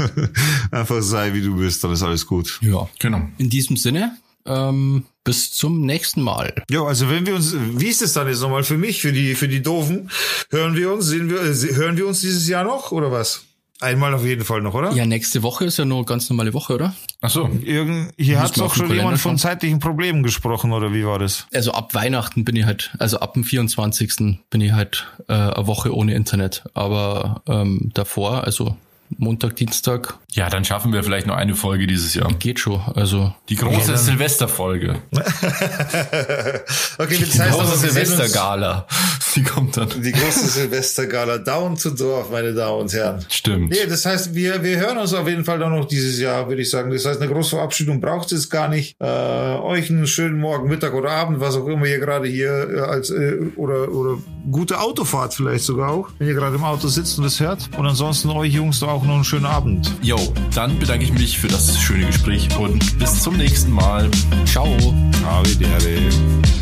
einfach sei, wie du bist, dann ist alles gut. Ja, genau. In diesem Sinne, ähm, bis zum nächsten Mal. Ja, also wenn wir uns, wie ist es dann jetzt nochmal für mich, für die, für die Doofen? Hören wir uns, sehen wir, äh, hören wir uns dieses Jahr noch oder was? Einmal auf jeden Fall noch, oder? Ja, nächste Woche ist ja nur ganz normale Woche, oder? Ach so. Irgend, hier hat doch schon jemand von zeitlichen Problemen gesprochen, oder wie war das? Also ab Weihnachten bin ich halt, also ab dem 24. bin ich halt äh, eine Woche ohne Internet. Aber ähm, davor, also Montag, Dienstag. Ja, dann schaffen wir vielleicht noch eine Folge dieses Jahr. Geht schon. Also die große ja, Silvesterfolge. okay, das heißt große Silvestergala. Die kommt dann. Die große Silvestergala down to Dorf, meine Damen und Herren. Stimmt. Nee, das heißt, wir wir hören uns auf jeden Fall dann noch dieses Jahr, würde ich sagen. Das heißt, eine große Verabschiedung braucht es gar nicht. Äh, euch einen schönen Morgen, Mittag oder Abend, was auch immer ihr gerade hier äh, als äh, oder oder gute Autofahrt vielleicht sogar auch, wenn ihr gerade im Auto sitzt und es hört. Und ansonsten euch Jungs auch noch einen schönen Abend. Jo, dann bedanke ich mich für das schöne Gespräch und bis zum nächsten Mal. Ciao. Arrivederci.